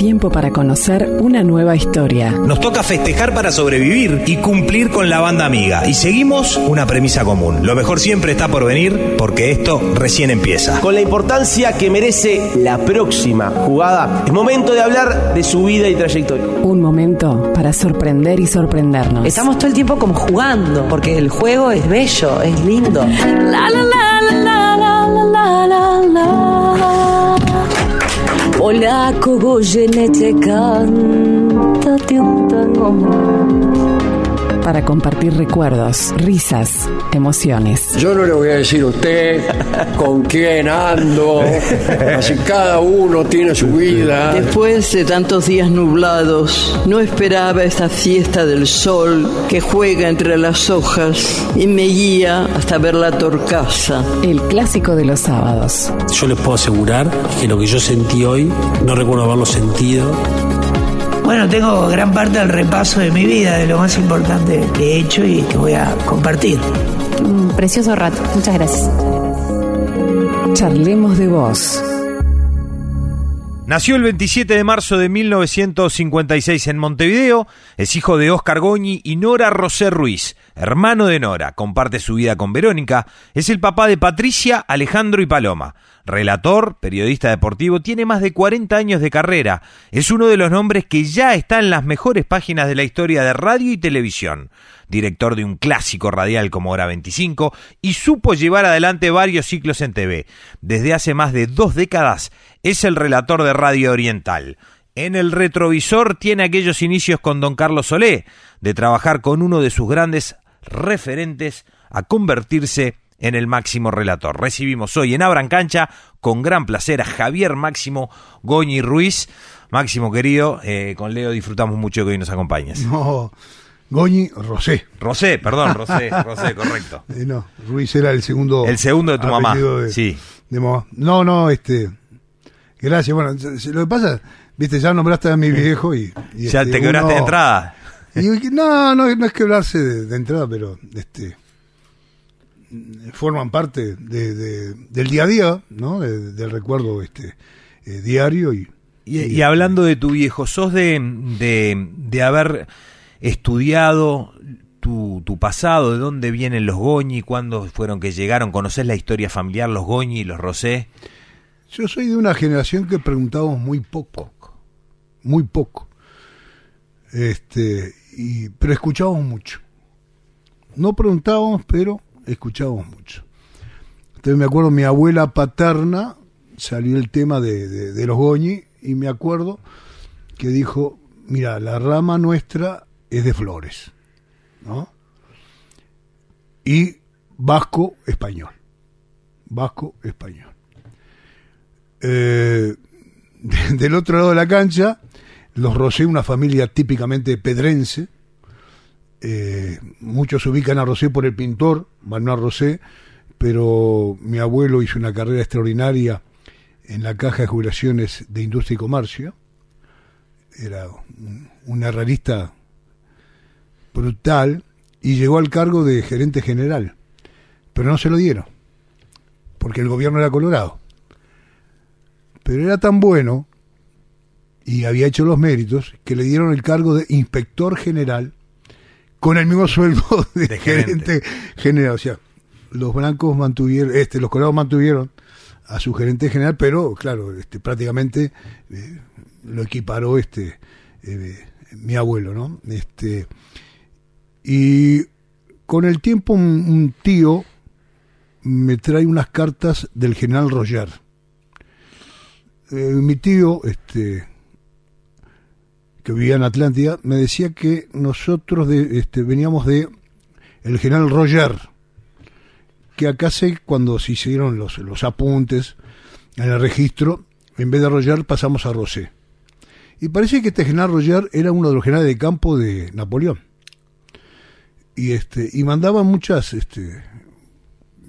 tiempo para conocer una nueva historia. Nos toca festejar para sobrevivir y cumplir con la banda amiga. Y seguimos una premisa común. Lo mejor siempre está por venir porque esto recién empieza. Con la importancia que merece la próxima jugada, es momento de hablar de su vida y trayectoria. Un momento para sorprender y sorprendernos. Estamos todo el tiempo como jugando, porque el juego es bello, es lindo. La, la, la, la, la, la, la, la, la. Hola, kubo jenetzekan, tationtan oman. Para compartir recuerdos, risas, emociones. Yo no le voy a decir a usted con quién ando, así cada uno tiene su vida. Después de tantos días nublados, no esperaba esta fiesta del sol que juega entre las hojas y me guía hasta ver la torcaza. El clásico de los sábados. Yo les puedo asegurar que lo que yo sentí hoy, no recuerdo haberlo sentido bueno, tengo gran parte del repaso de mi vida, de lo más importante que he hecho y que voy a compartir. Un precioso rato. Muchas gracias. Charlemos de vos. Nació el 27 de marzo de 1956 en Montevideo, es hijo de Oscar Goñi y Nora Rosé Ruiz, hermano de Nora, comparte su vida con Verónica, es el papá de Patricia, Alejandro y Paloma. Relator, periodista deportivo, tiene más de 40 años de carrera, es uno de los nombres que ya está en las mejores páginas de la historia de radio y televisión director de un clásico radial como Hora 25, y supo llevar adelante varios ciclos en TV. Desde hace más de dos décadas es el relator de Radio Oriental. En el retrovisor tiene aquellos inicios con don Carlos Solé, de trabajar con uno de sus grandes referentes a convertirse en el máximo relator. Recibimos hoy en Abran Cancha con gran placer a Javier Máximo Goñi Ruiz. Máximo querido, eh, con Leo disfrutamos mucho que hoy nos acompañes. No, Goñi Rosé. Rosé, perdón, Rosé, Rosé, correcto. Eh, no, Ruiz era el segundo. El segundo de tu mamá. sí. De mamá. No, no, este. Gracias. Bueno, lo que pasa, viste, ya nombraste a mi viejo y. ya este, te quebraste de entrada. no, no, no es quebrarse de, entrada, pero este forman parte de, del día a día, ¿no? del recuerdo este eh, diario y, y, hablando de tu viejo, sos de, de haber estudiado tu, tu, pasado, de dónde vienen los Goñi, cuándo fueron que llegaron, conoces la historia familiar, los Goñi y los Rosé. Yo soy de una generación que preguntábamos muy poco, muy poco. Este, y, pero escuchábamos mucho. No preguntábamos, pero escuchábamos mucho. Entonces me acuerdo, mi abuela paterna salió el tema de, los Goñi y me acuerdo que dijo, mira, la rama nuestra es de Flores, ¿no? Y vasco español, vasco español. Eh, del otro lado de la cancha, los Rosé, una familia típicamente pedrense. Eh, muchos ubican a Rosé por el pintor, Manuel Rosé, pero mi abuelo hizo una carrera extraordinaria en la caja de jubilaciones de Industria y Comercio. Era un, un herrerista brutal y llegó al cargo de gerente general. Pero no se lo dieron, porque el gobierno era colorado. Pero era tan bueno y había hecho los méritos que le dieron el cargo de inspector general con el mismo sueldo de, gerente. general. O sea, los blancos mantuvieron, este, los colorados mantuvieron a su gerente general, pero claro, este, prácticamente eh, lo equiparó este eh, mi abuelo, ¿no? Este, y con el tiempo un, tío me trae unas cartas del general Roger. Eh, mi tío, este, que vivía en Atlántida, me decía que nosotros de, este, veníamos de el general Roger, que acá sé cuando se hicieron los, los apuntes en el registro, en vez de Roger pasamos a Rosé. Y parece que este general Roger era uno de los generales de campo de Napoleón y este y mandaban muchas este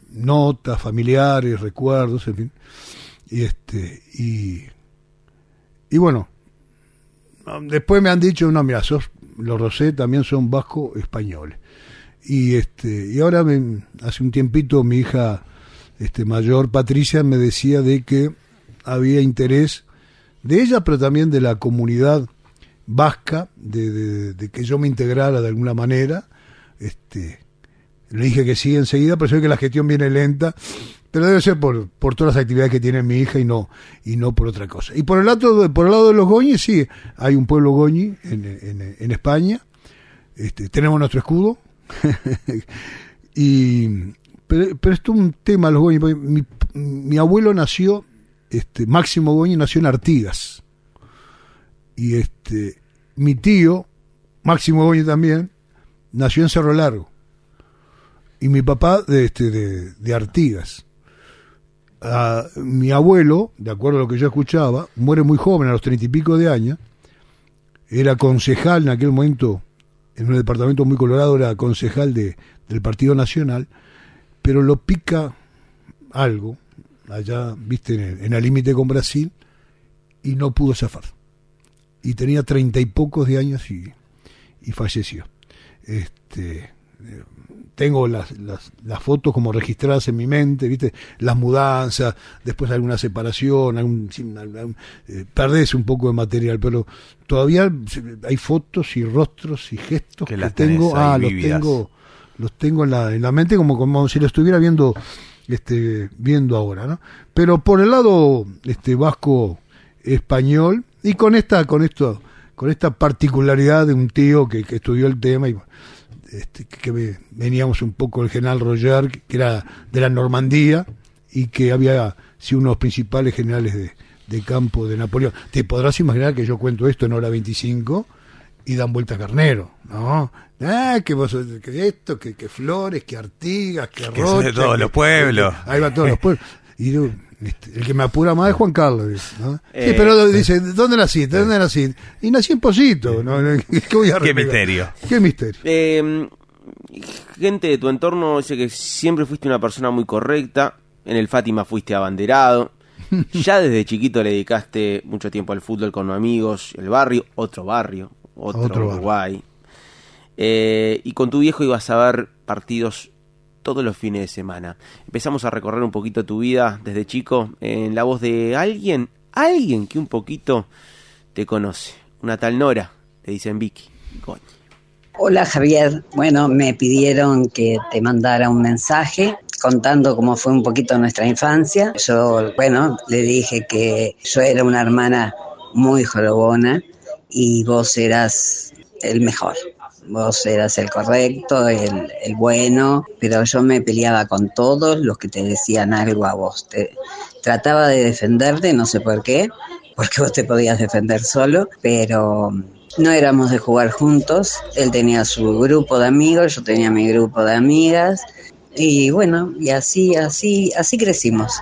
notas familiares recuerdos en fin y este y y bueno después me han dicho no mira sos, los Rosé también son vasco españoles y este y ahora me, hace un tiempito mi hija este mayor Patricia me decía de que había interés de ella, pero también de la comunidad vasca, de, de- de que yo me integrara de alguna manera. Este, le dije que sí enseguida, pero sé que la gestión viene lenta, pero debe ser por, por todas las actividades que tiene mi hija y no, y no por otra cosa. Y por el lado de, por el lado de los Goñi, sí, hay un pueblo Goñi en, en- España, este, tenemos nuestro escudo, y pero, pero esto es un tema los Goñi, mi, mi abuelo nació, este, Máximo Goñi nació en Artigas, y este, mi tío, Máximo Goñi también, nació en Cerro Largo y mi papá de, este, de, de Artigas. Mi abuelo, de acuerdo a lo que yo escuchaba, muere muy joven, a los treinta y pico de años. Era concejal en aquel momento, en un departamento muy colorado, era concejal de, del Partido Nacional, pero lo pica algo, allá, viste, en el, en el límite con Brasil, y no pudo zafar. Y tenía treinta y pocos de años y, y falleció. Este, tengo las, las, las fotos como registradas en mi mente, ¿viste? Las mudanzas, después alguna separación, algún, algún- eh, perdés un poco de material, pero todavía hay fotos y rostros y gestos Que que, las tengo, ahí ah, los vividas. tengo, los tengo en la, en la mente como, como si lo estuviera viendo, este, viendo ahora, ¿no? Pero por el lado, este, vasco español, y con esta, con esto, con esta particularidad de un tío que, que estudió el tema y este, que ve- veníamos un poco del general Roger, que era de la Normandía y que había sido uno de los principales generales de, de campo de Napoleón. Te podrás imaginar que yo cuento esto en hora 25 y dan vuelta a carnero, ¿no? Ah, que vos, que esto, que, que Flores, que Artigas, que Que son de Rocha, todos que- los pueblos. que- ahí va todos los pueblos. Y este, el que me apura más es Juan Carlos. ¿no? Eh, sí, pero dice, ¿dónde naciste? ¿Dónde naciste? Y nací en Posito. ¿no? ¿Qué, voy a Qué renegar? misterio. Qué misterio. Eh, gente de tu entorno dice que siempre fuiste una persona muy correcta. En el Fátima fuiste abanderado. Ya desde chiquito le dedicaste mucho tiempo al fútbol con amigos, el barrio, otro barrio, otro, Otro barrio. Uruguay. Eh, y con tu viejo ibas a ver partidos todos los fines de semana. Empezamos a recorrer un poquito tu vida desde chico en la voz de alguien, alguien que un poquito te conoce. Una tal Nora, le dicen Vicky. Hola Javier, bueno, me pidieron que te mandara un mensaje contando cómo fue un poquito nuestra infancia. Yo, bueno, le dije que yo era una hermana muy jorobona y vos eras el mejor. Vos eras el correcto, el, el bueno, pero yo me peleaba con todos los que te decían algo a vos. Te- trataba de defenderte, no sé por qué, porque vos te podías defender solo, pero no éramos de jugar juntos. Él tenía su grupo de amigos, yo tenía mi grupo de amigas. Y bueno, y así, así, así crecimos.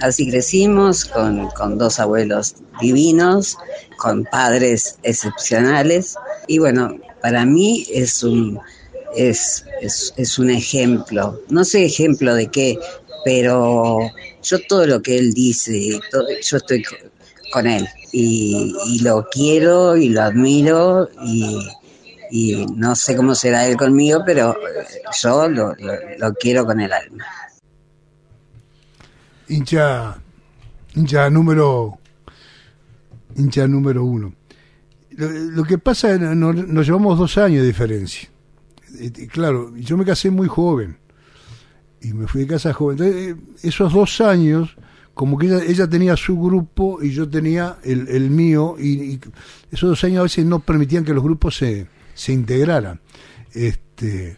Así crecimos con, con dos abuelos divinos, con padres excepcionales. Y bueno, para mí es un, es, es, es un ejemplo. No sé ejemplo de qué, pero yo todo lo que él dice, yo estoy co- con él. Y, lo quiero y lo admiro y, y no sé cómo será él conmigo, pero yo lo, lo- lo quiero con el alma. hincha hincha número hincha número uno lo, que pasa es nos llevamos dos años de diferencia. Eh, eh, claro yo me casé muy joven y me fui de casa joven. Entonces eh, esos dos años como que ella, ella tenía su grupo y yo tenía el, el mío y, y esos dos años a veces no permitían que los grupos se, se integraran. Este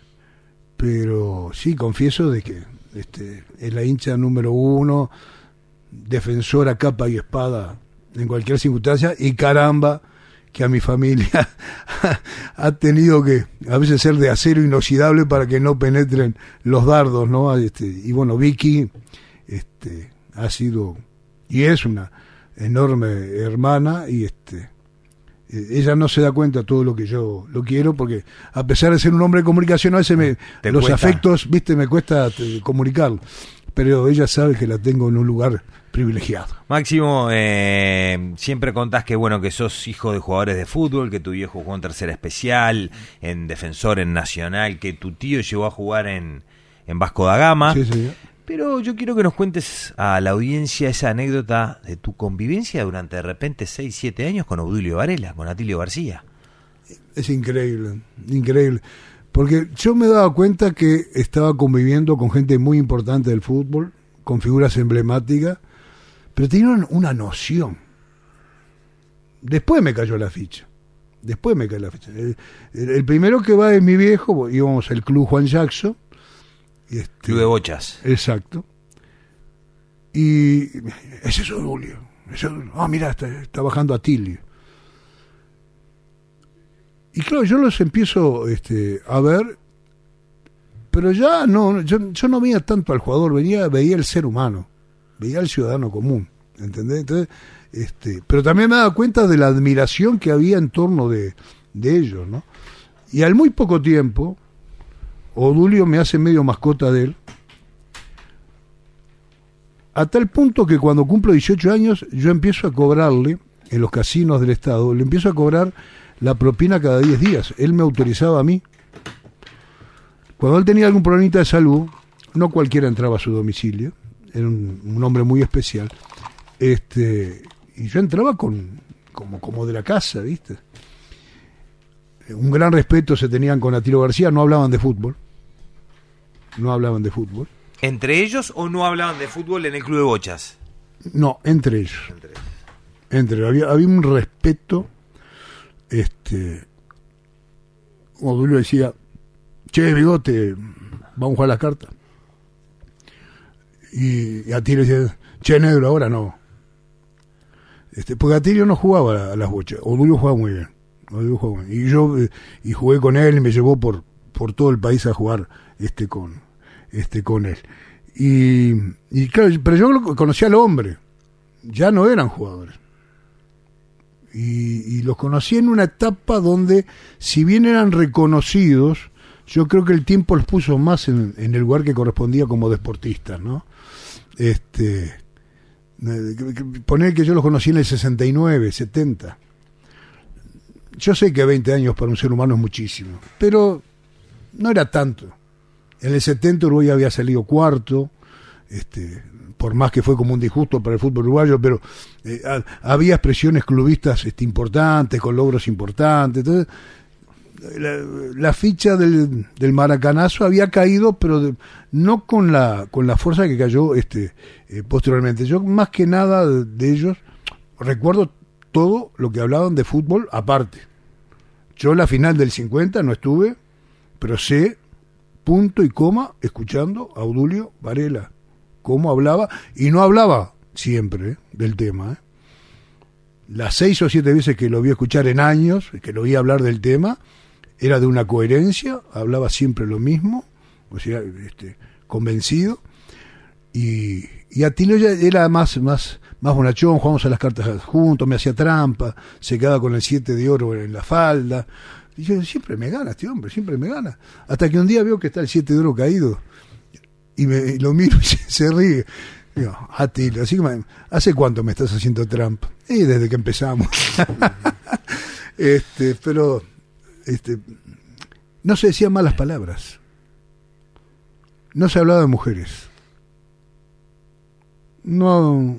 pero sí confieso de que este, es la hincha número uno, defensora capa y espada en cualquier circunstancia, y caramba, que a mi familia ha tenido que a veces ser de acero inoxidable para que no penetren los dardos, ¿no? Este, y bueno, Vicky este, ha sido y es una enorme hermana y este eh, ella no se da cuenta de todo lo que yo lo quiero porque a pesar de ser un hombre de comunicación a veces me, los cuesta. afectos viste me cuesta eh, comunicarlo pero ella sabe que la tengo en un lugar privilegiado Máximo, eh, siempre contás que bueno que sos hijo de jugadores de fútbol, que tu viejo jugó en tercera especial, en defensor, en nacional, que tu tío llegó a jugar en, en Vasco da Gama. Sí, sí. Pero yo quiero que nos cuentes a la audiencia esa anécdota de tu convivencia durante de repente 6, 7 años con Obdulio Varela, con Atilio García. Es increíble, increíble. Porque yo me daba cuenta que estaba conviviendo con gente muy importante del fútbol, con figuras emblemáticas, pero tenían una noción. Después me cayó la ficha. Después me cayó la ficha. El, el primero que va es mi viejo, íbamos al club Juan Jackson. Este, club de bochas. Exacto. Y ese es Julio. Ah, mira, está, está bajando a Tilio. Y claro, yo los empiezo este, a ver, pero ya no, yo, no veía tanto al jugador, veía, veía el ser humano, veía al ciudadano común, ¿entendés? Entonces, este, pero también me daba cuenta de la admiración que había en torno de, de ellos, ¿no? Y al muy poco tiempo, Odulio me hace medio mascota de él, a tal punto que cuando cumplo 18 años yo empiezo a cobrarle en los casinos del Estado, le empiezo a cobrar la propina cada 10 días. Él me autorizaba a mí. Cuando él tenía algún problemita de salud, no cualquiera entraba a su domicilio, era un, un hombre muy especial. Este, y yo entraba con como, como de la casa, ¿viste? Un gran respeto se tenían con Atilo García, no hablaban de fútbol. No hablaban de fútbol. ¿Entre ellos o no hablaban de fútbol en el club de bochas? No, entre ellos. Entre ellos. Entre, había, había un respeto este Odulio decía che bigote vamos a jugar las cartas y, y Atilio decía che negro ahora no este porque Atilio no jugaba a las bochas Odulio jugaba muy bien Odulio jugaba y yo eh, y jugué con él y me llevó por por todo el país a jugar este con este con él. Y, y claro pero yo conocía al hombre ya no eran jugadores y, y, los conocí en una etapa donde, si bien eran reconocidos, yo creo que el tiempo los puso más en, el lugar que correspondía como deportistas, ¿no? Este, poner que yo los conocí en el 69, 70. Yo sé que 20 años para un ser humano es muchísimo, pero no era tanto. En el 70 Uruguay había salido cuarto, este, por más que fue como un disgusto para el fútbol uruguayo, pero eh, había expresiones clubistas este, importantes, con logros importantes. La, ficha del, del, maracanazo había caído, pero no con la, con la fuerza que cayó este, eh, posteriormente. Yo, más que nada de, ellos, recuerdo todo lo que hablaban de fútbol aparte. Yo la final del 50 no estuve, pero sé punto y coma escuchando a Audulio Varela cómo hablaba, y no hablaba siempre ¿eh? del tema. ¿eh? Las seis o siete veces que lo vi escuchar en años, que lo vi hablar del tema, era de una coherencia, hablaba siempre lo mismo, o sea, este, convencido, y, y Atilio ya era más, más, más bonachón, jugamos a las cartas juntos, me hacía trampa, se quedaba con el siete de oro en la falda, y yo siempre me gana este hombre, siempre me gana, hasta que un día veo que está el siete de oro caído, y, me, lo miro y se, ríe. Digo, Atilio, así que ¿hace cuánto me estás haciendo trampa? Y desde que empezamos. este, pero este, no se decían malas palabras. No se hablaba de mujeres. No,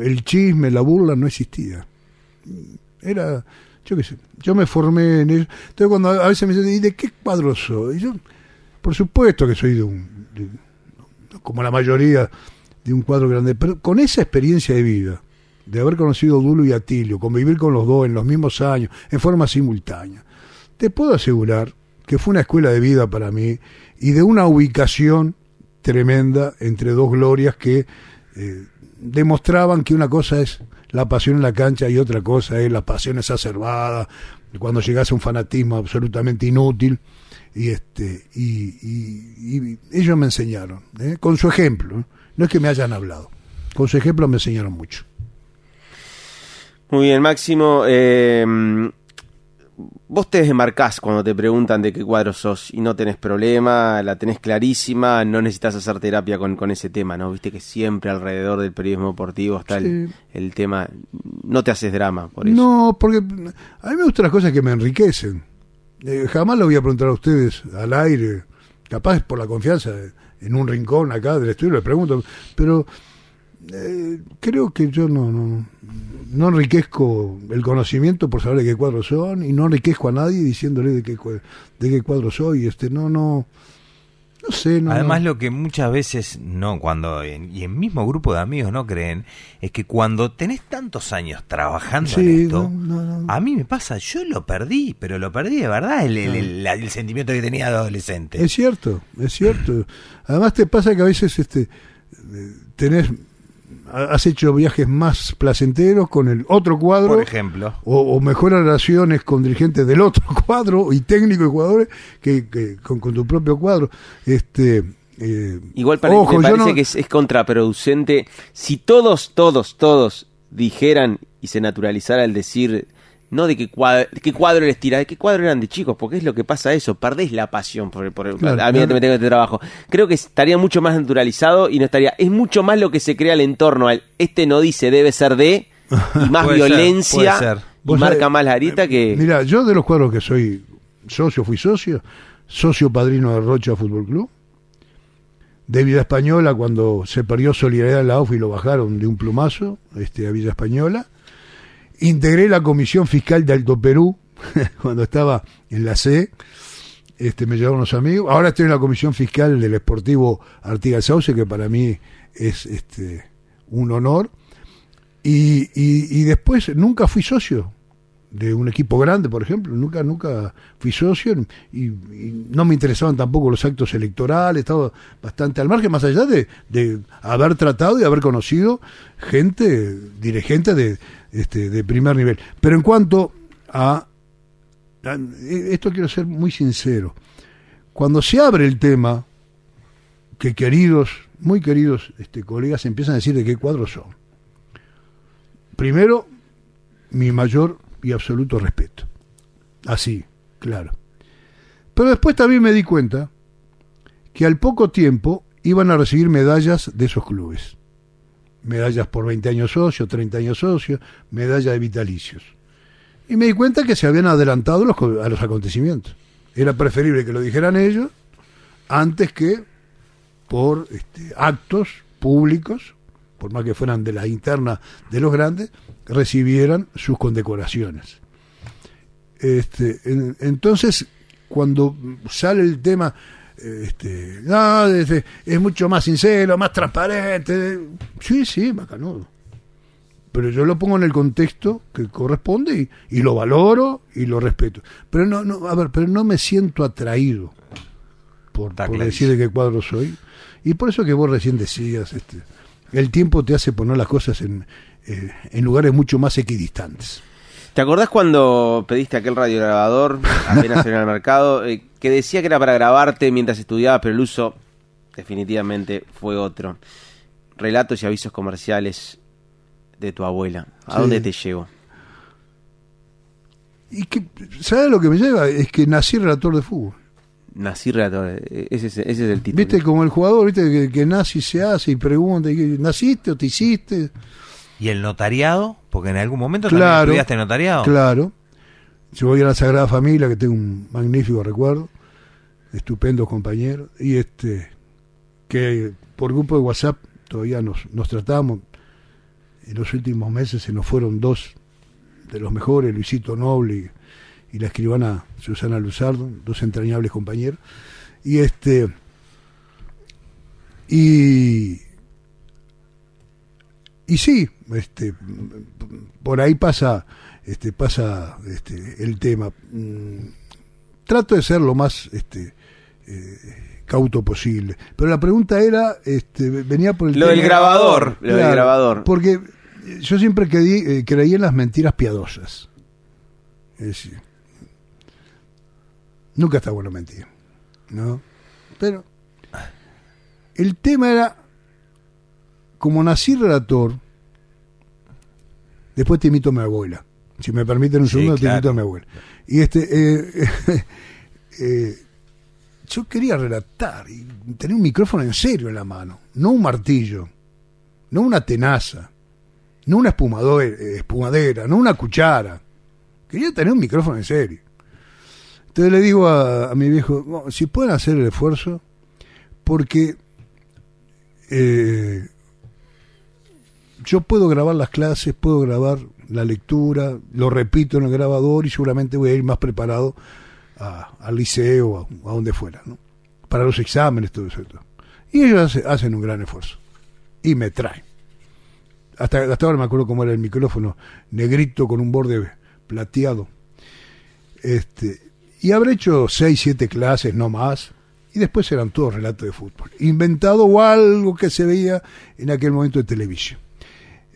el chisme, la burla no existía. Era, yo qué sé, yo me formé en ello. Entonces cuando a veces me dicen, ¿y de qué cuadro soy? Y yo, por supuesto que soy de un, como la mayoría, de un cuadro grande, pero con esa experiencia de vida, de haber conocido a Dulo y Atilio, convivir con los dos en los mismos años, en forma simultánea, te puedo asegurar que fue una escuela de vida para mí y de una ubicación tremenda entre dos glorias que eh, demostraban que una cosa es la pasión en la cancha y otra cosa es la pasión exacerbada, cuando llegase a un fanatismo absolutamente inútil y este y, y, y ellos me enseñaron ¿eh? con su ejemplo no es que me hayan hablado con su ejemplo me enseñaron mucho. Muy bien Máximo eh, vos te desmarcás cuando te preguntan de qué cuadro sos y no tenés problema la tenés clarísima no necesitas hacer terapia con, con ese tema no viste que siempre alrededor del periodismo deportivo está sí. el, el, tema no te haces drama por eso. No porque a mí me gustan las cosas que me enriquecen eh, jamás lo voy a preguntar a ustedes al aire, capaz por la confianza en un rincón acá del estudio, le pregunto, pero eh, creo que yo no, no, no enriquezco el conocimiento por saber de qué cuadros son y no enriquezco a nadie diciéndole de qué, de qué cuadro soy. Este, no, no, no sé. No, Además, no. lo que muchas veces no, cuando en- y en mismo grupo de amigos no creen, es que cuando tenés tantos años trabajando en esto, no, no, no. a mí me pasa, yo lo perdí, pero lo perdí de verdad, el, el- el- el sentimiento que tenía de adolescente. Es cierto, es cierto. Además te pasa que a veces este eh, tenés has hecho viajes más placenteros con el otro cuadro Por ejemplo. o, o mejores relaciones con dirigentes del otro cuadro y técnicos y jugadores que, que con, con tu propio cuadro. Este eh, Igual pare- ojo, me parece no- que es, es contraproducente. Si todos, todos, todos dijeran y se naturalizara el decir, no de qué cuadro, qué cuadro les tira, de qué cuadro eran de chicos, porque es lo que pasa eso, perdés la pasión por, por Claro, a mí claro. me tengo este trabajo. Creo que estaría mucho más naturalizado y no estaría, es mucho más lo que se crea el entorno al este no dice debe ser de y más Puede ser, violencia puede ser. y marca sabés, más la arita que Mira, yo de los cuadros que soy socio, fui socio, socio padrino de Rocha Fútbol Club. De Villa Española, cuando se perdió Solidaridad en la AUF y lo bajaron de un plumazo este, a Villa Española. Integré la comisión fiscal de Alto Perú, cuando estaba en la C. Este, me llevaron unos amigos. Ahora estoy en la comisión fiscal del Esportivo Artigas Sauce, que para mí es este, un honor. Y, y, después nunca fui socio de un equipo grande, por ejemplo, nunca nunca fui socio y, y no me interesaban tampoco los actos electorales, estaba bastante al margen, más allá de, de haber tratado y haber conocido gente, dirigente de, este, de primer nivel. Pero en cuanto a, a- esto quiero ser muy sincero, cuando se abre el tema, que queridos, muy queridos este, colegas empiezan a decir de qué cuadros son. Primero, mi mayor y absoluto respeto. Así, claro. Pero después también me di cuenta que al poco tiempo iban a recibir medallas de esos clubes. Medallas por 20 años socio, 30 años socio, medalla de vitalicios. Y me di cuenta que se habían adelantado los a los acontecimientos. Era preferible que lo dijeran ellos antes que por este, actos públicos, por más que fueran de la interna de los grandes, recibieran sus condecoraciones. Este, en- entonces, cuando sale el tema, este, no, este, es mucho más sincero, más transparente, sí, sí, macanudo. Pero yo lo pongo en el contexto que corresponde y, y lo valoro y lo respeto. Pero no, no, a ver, pero no me siento atraído por, decir de qué cuadro soy. Y por eso que vos recién decías, este, el tiempo te hace poner las cosas en, eh, en lugares mucho más equidistantes. ¿Te acordás cuando pediste aquel radiograbador apenas en el mercado eh, que decía que era para grabarte mientras estudiabas, pero el uso definitivamente fue otro? Relatos y avisos comerciales de tu abuela. ¿A Sí. dónde te llevo? Y que, ¿sabes lo que me lleva? Es que nací relator de fútbol. Nací relator, eh, ese, es- ese es el título. Viste, como el jugador, viste, que, que nace y se hace y pregunta, y que, ¿naciste o te hiciste? ¿Y el notariado? Porque en algún momento también Claro, estudiaste notariado. claro. Yo voy a la Sagrada Familia, que tengo un magnífico recuerdo, estupendo compañero, y este, que por grupo de WhatsApp todavía nos, nos tratamos. En los últimos meses se nos fueron dos de los mejores, Luisito Noble y, y la escribana Susana Luzardo, dos entrañables compañeros. Y este, y, y sí, este, por ahí pasa, este, pasa este, el tema. Mm, Trato de ser lo más este, eh, cauto posible. Pero la pregunta era, este, venía por el Lo tema- del grabador, lo del grabador. Porque yo siempre creí, eh, creí en las mentiras piadosas. Es decir, nunca está bueno mentir, ¿no? Pero el tema era, como nací relator, después te invito a mi abuela. Si me permiten un Sí, segundo, te claro. invito a mi abuela. Y este, eh, eh, yo quería relatar y tener un micrófono en serio en la mano, no un martillo, no una tenaza, no una espumadera, no una cuchara. Quería tener un micrófono en serio. Entonces le digo a, a mi viejo, "No, si pueden hacer el esfuerzo, porque eh, yo puedo grabar las clases, puedo grabar la lectura, lo repito en el grabador y seguramente voy a ir más preparado al liceo, a, a donde fuera, ¿no? Para los exámenes, todo eso. Y ellos hace- hacen un gran esfuerzo. Y me traen. Hasta, hasta ahora me acuerdo cómo era el micrófono, negrito con un borde plateado. Este, y habré hecho seis, siete clases, no más. Y después eran todos relatos de fútbol. Inventado o algo que se veía en aquel momento de televisión.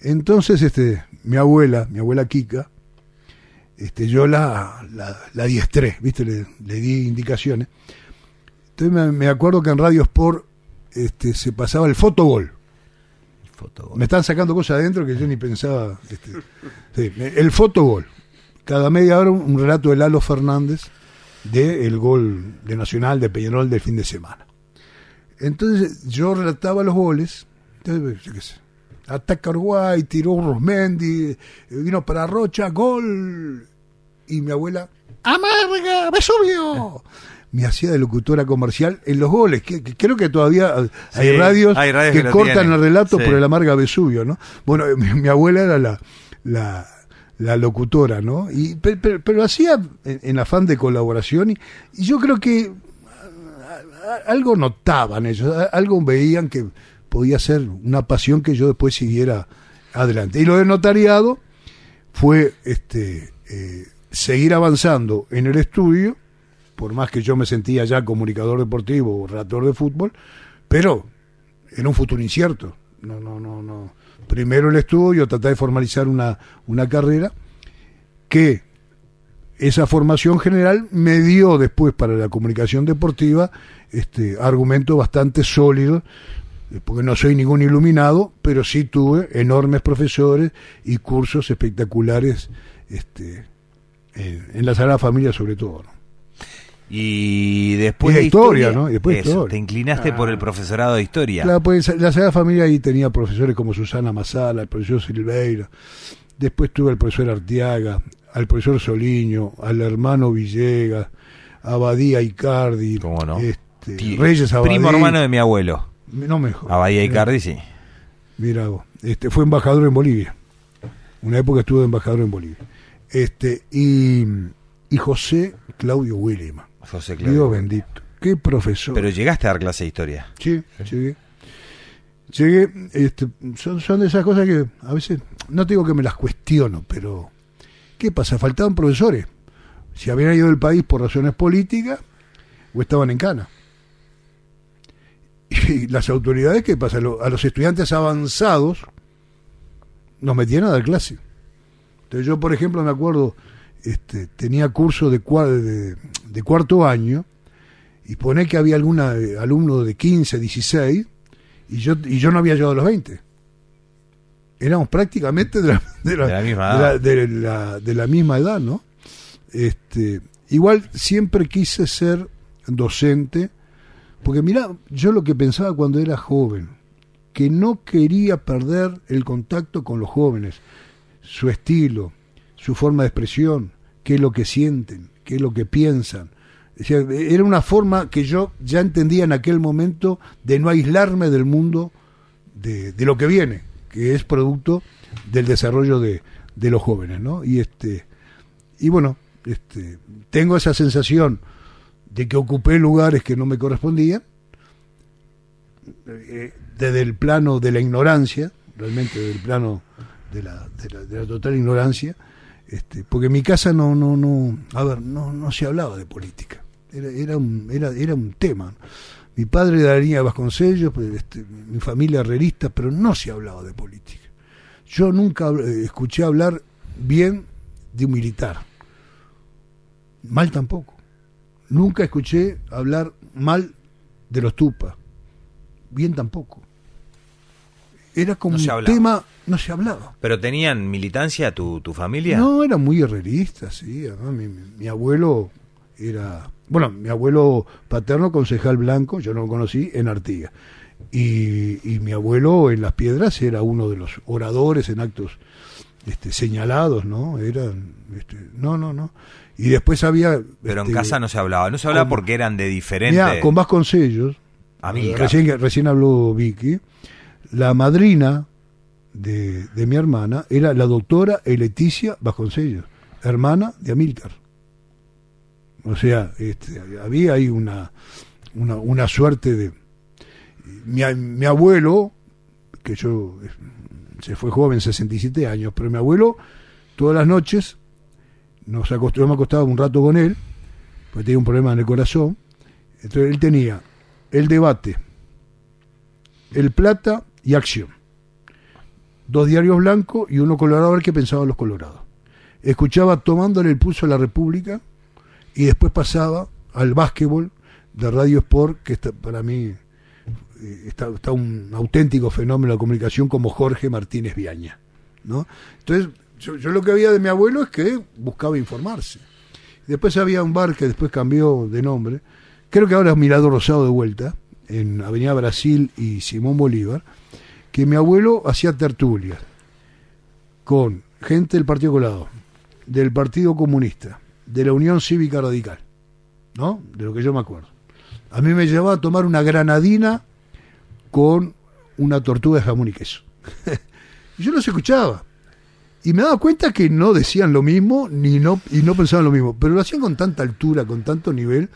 Entonces, este, mi abuela, mi abuela Kika, este, yo la, la, la diestré, ¿viste? Le, le di indicaciones. Entonces me, me acuerdo que en Radio Sport este, se pasaba el fotogol. Me están sacando cosas adentro que yo ni pensaba. este, sí, el fotogol. Cada media hora un, relato de Lalo Fernández de el gol de Nacional de Peñarol del fin de semana. Entonces yo relataba los goles. Entonces, yo qué sé, ataca Uruguay, tiró Rosmendi, eh, vino para Rocha, gol. Y mi abuela, ¡Amarga, Vesubio! Me hacía de locutora comercial en los goles. Que, que creo que todavía hay Sí, radios, hay radios que, cortan el relato Sí. por el Amarga Vesubio, ¿no? Bueno, mi, mi abuela era la, la, la locutora, ¿no? Y, pe- pe- pero, hacía en, en afán de colaboración y, y yo creo que a- a- algo notaban ellos, a- algo veían que podía ser una pasión que yo después siguiera adelante. Y lo de notariado fue este eh, seguir avanzando en el estudio, por más que yo me sentía ya comunicador deportivo o relator de fútbol, pero en un futuro incierto. No, no, no, no. Primero el estudio, tratar de formalizar una, una carrera que esa formación general me dio después para la comunicación deportiva este argumentos bastante sólidos porque no soy ningún iluminado, pero sí tuve enormes profesores y cursos espectaculares este, en, en la Sagrada Familia sobre todo. ¿no? Y después Y de de historia, ¿no? Y después de eso, historia. te inclinaste por el profesorado de historia. La, pues, la Sagrada Familia ahí tenía profesores como Susana Masala, el profesor Silveira, después tuve al profesor Artiaga, al profesor Soliño, al hermano Villegas, a Badía Icardi, este, Ti- Reyes Abadí. Primo hermano de mi abuelo. No me jodas. Abadía Icardi, sí. Mira vos, este, fue embajador en Bolivia. Una época estuvo de embajador en Bolivia. Este, y, y José Claudio Willima. José Claudio. Dios bendito. Qué profesor. Pero llegaste a dar clase de historia. Sí, llegué. Llegué, este, son, son de esas cosas que a veces, no te digo que me las cuestiono, pero ¿qué pasa? Faltaban profesores. Si habían ido del país por razones políticas o estaban en cana. Y las autoridades, ¿qué pasa? A los estudiantes avanzados nos metían a dar clase. Entonces yo, por ejemplo, me acuerdo, este, tenía curso de, de, de cuarto año y pone que había algún alumno de 15, 16 y yo, y yo no había llegado a los 20. Éramos prácticamente de la, de la- De la misma edad. de la- de la misma edad, ¿no? Este, igual siempre quise ser docente, porque mira, yo lo que pensaba cuando era joven, que no quería perder el contacto con los jóvenes, su estilo, su forma de expresión, qué es lo que sienten, qué es lo que piensan. Era una forma que yo ya entendía en aquel momento de no aislarme del mundo de, de lo que viene, que es producto del desarrollo de, de los jóvenes, ¿no? Y este y bueno, este tengo esa sensación de que ocupé lugares que no me correspondían eh, desde el plano de la ignorancia, realmente del plano de la, de la, total ignorancia, este, porque en mi casa no, no, no, a ver, no, no se hablaba de política, era, era, un, era, un tema. Mi padre de la línea de Vasconcellos, pues, este, mi familia herrerista, pero no se hablaba de política. Yo nunca eh, escuché hablar bien de un militar, mal tampoco. Nunca escuché hablar mal de los tupas, bien tampoco. Era como No un tema, no se hablaba. ¿Pero tenían militancia tu, tu familia? No, era muy herrerista, sí. además mi- mi abuelo era, bueno, mi abuelo paterno, concejal blanco, yo no lo conocí, en Artigas. Y, y mi abuelo en Las Piedras era uno de los oradores en actos este, señalados, ¿no? Eran, este, no, no, no. Y después había... Pero en este, casa no se hablaba. No se hablaba con- porque eran de diferente. Mirá, con Vasconcellos, Amilcar. Recién, recién habló Vicky. La madrina de, de mi hermana era la doctora Leticia Vasconcellos, hermana de Amílcar. O sea, este, había ahí una, una, una suerte de... Mi, mi abuelo, que yo eh, se fue joven, 67 años, pero mi abuelo todas las noches nos acost- yo me acostaba un rato con él, porque tenía un problema en el corazón. Entonces él tenía el debate, el plata y acción. Dos diarios blancos y uno colorado a ver qué pensaban los colorados. Escuchaba tomándole el pulso a la República y después pasaba al básquetbol de Radio Sport, que para mí eh, está, está un auténtico fenómeno de comunicación como Jorge Martínez Viaña. ¿no? Entonces, yo, yo lo que había de mi abuelo es que buscaba informarse. Después había un bar que después cambió de nombre, creo que ahora es Mirador Rosado de vuelta, en Avenida Brasil y Simón Bolívar, que mi abuelo hacía tertulias con gente del Partido Colado, del Partido Comunista, de la Unión Cívica Radical, ¿no? De lo que yo me acuerdo. A mí me llevaba a tomar una granadina con una tortuga de jamón y queso. y yo los escuchaba. Y me daba cuenta que no decían lo mismo ni no, y no pensaban lo mismo, pero lo hacían con tanta altura, con tanto nivel,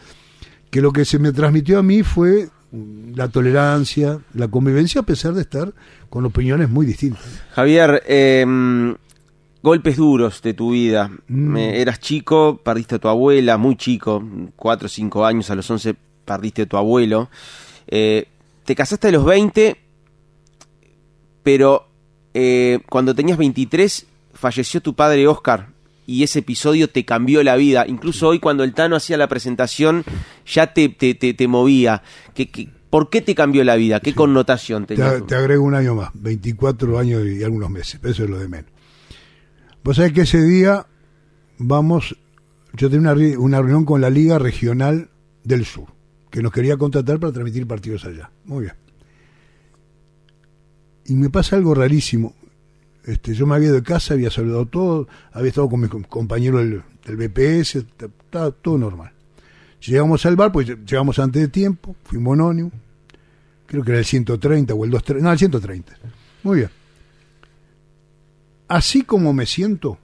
que lo que se me transmitió a mí fue mm, la tolerancia, la convivencia, a pesar de estar con opiniones muy distintas. Javier, eh, golpes duros de tu vida. Mm. Eras chico, perdiste a tu abuela, muy chico, 4 o 5 años, a los 11 perdiste a tu abuelo. Eh, te casaste a los 20, pero eh, cuando tenías 23 falleció tu padre Oscar y ese episodio te cambió la vida. Incluso hoy cuando el Tano hacía la presentación ya te, te, te, te movía. ¿Qué, qué, por qué te cambió la vida? ¿Qué connotación tenía? Te, te, agrego un año más, 24 años y algunos meses, eso es lo de menos. Vos sabés que ese día vamos, yo tenía una, una reunión con la Liga Regional del Sur, que nos quería contratar para transmitir partidos allá. Muy bien. Y me pasa algo rarísimo. Este, yo me había ido de casa, había saludado todo, había estado con mis compañeros del, BPS, estaba todo normal. Llegamos al bar, pues llegamos antes de tiempo, fuimos anónimos, creo que era el 130 o el 230, no, el 130. Muy bien. Así como me siento,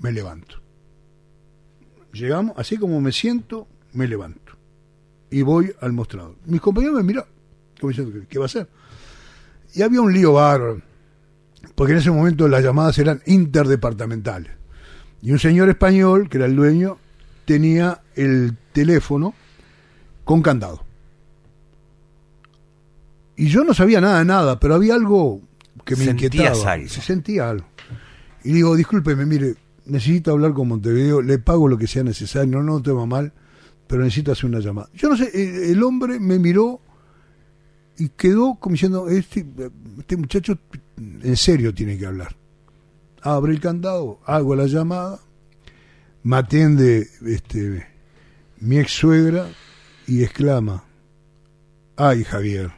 me levanto. Llegamos, así como me siento, me levanto. Y voy al mostrador. Mis compañeros me diciendo, ¿qué va a hacer? Y había un lío bárbaro, porque en ese momento las llamadas eran interdepartamentales. Y un señor español, que era el dueño, tenía el teléfono con candado. Y yo no sabía nada de nada, pero había algo que me inquietaba. algo. Se sentía algo. Y digo, discúlpeme, mire, necesito hablar con Montevideo, le pago lo que sea necesario, no, no tema mal, pero necesito hacer una llamada. Yo no sé, el hombre me miró y quedó como diciendo, este, este muchacho en serio tiene que hablar. Abre el candado, hago la llamada, me atiende este, mi ex suegra y exclama, ay Javier,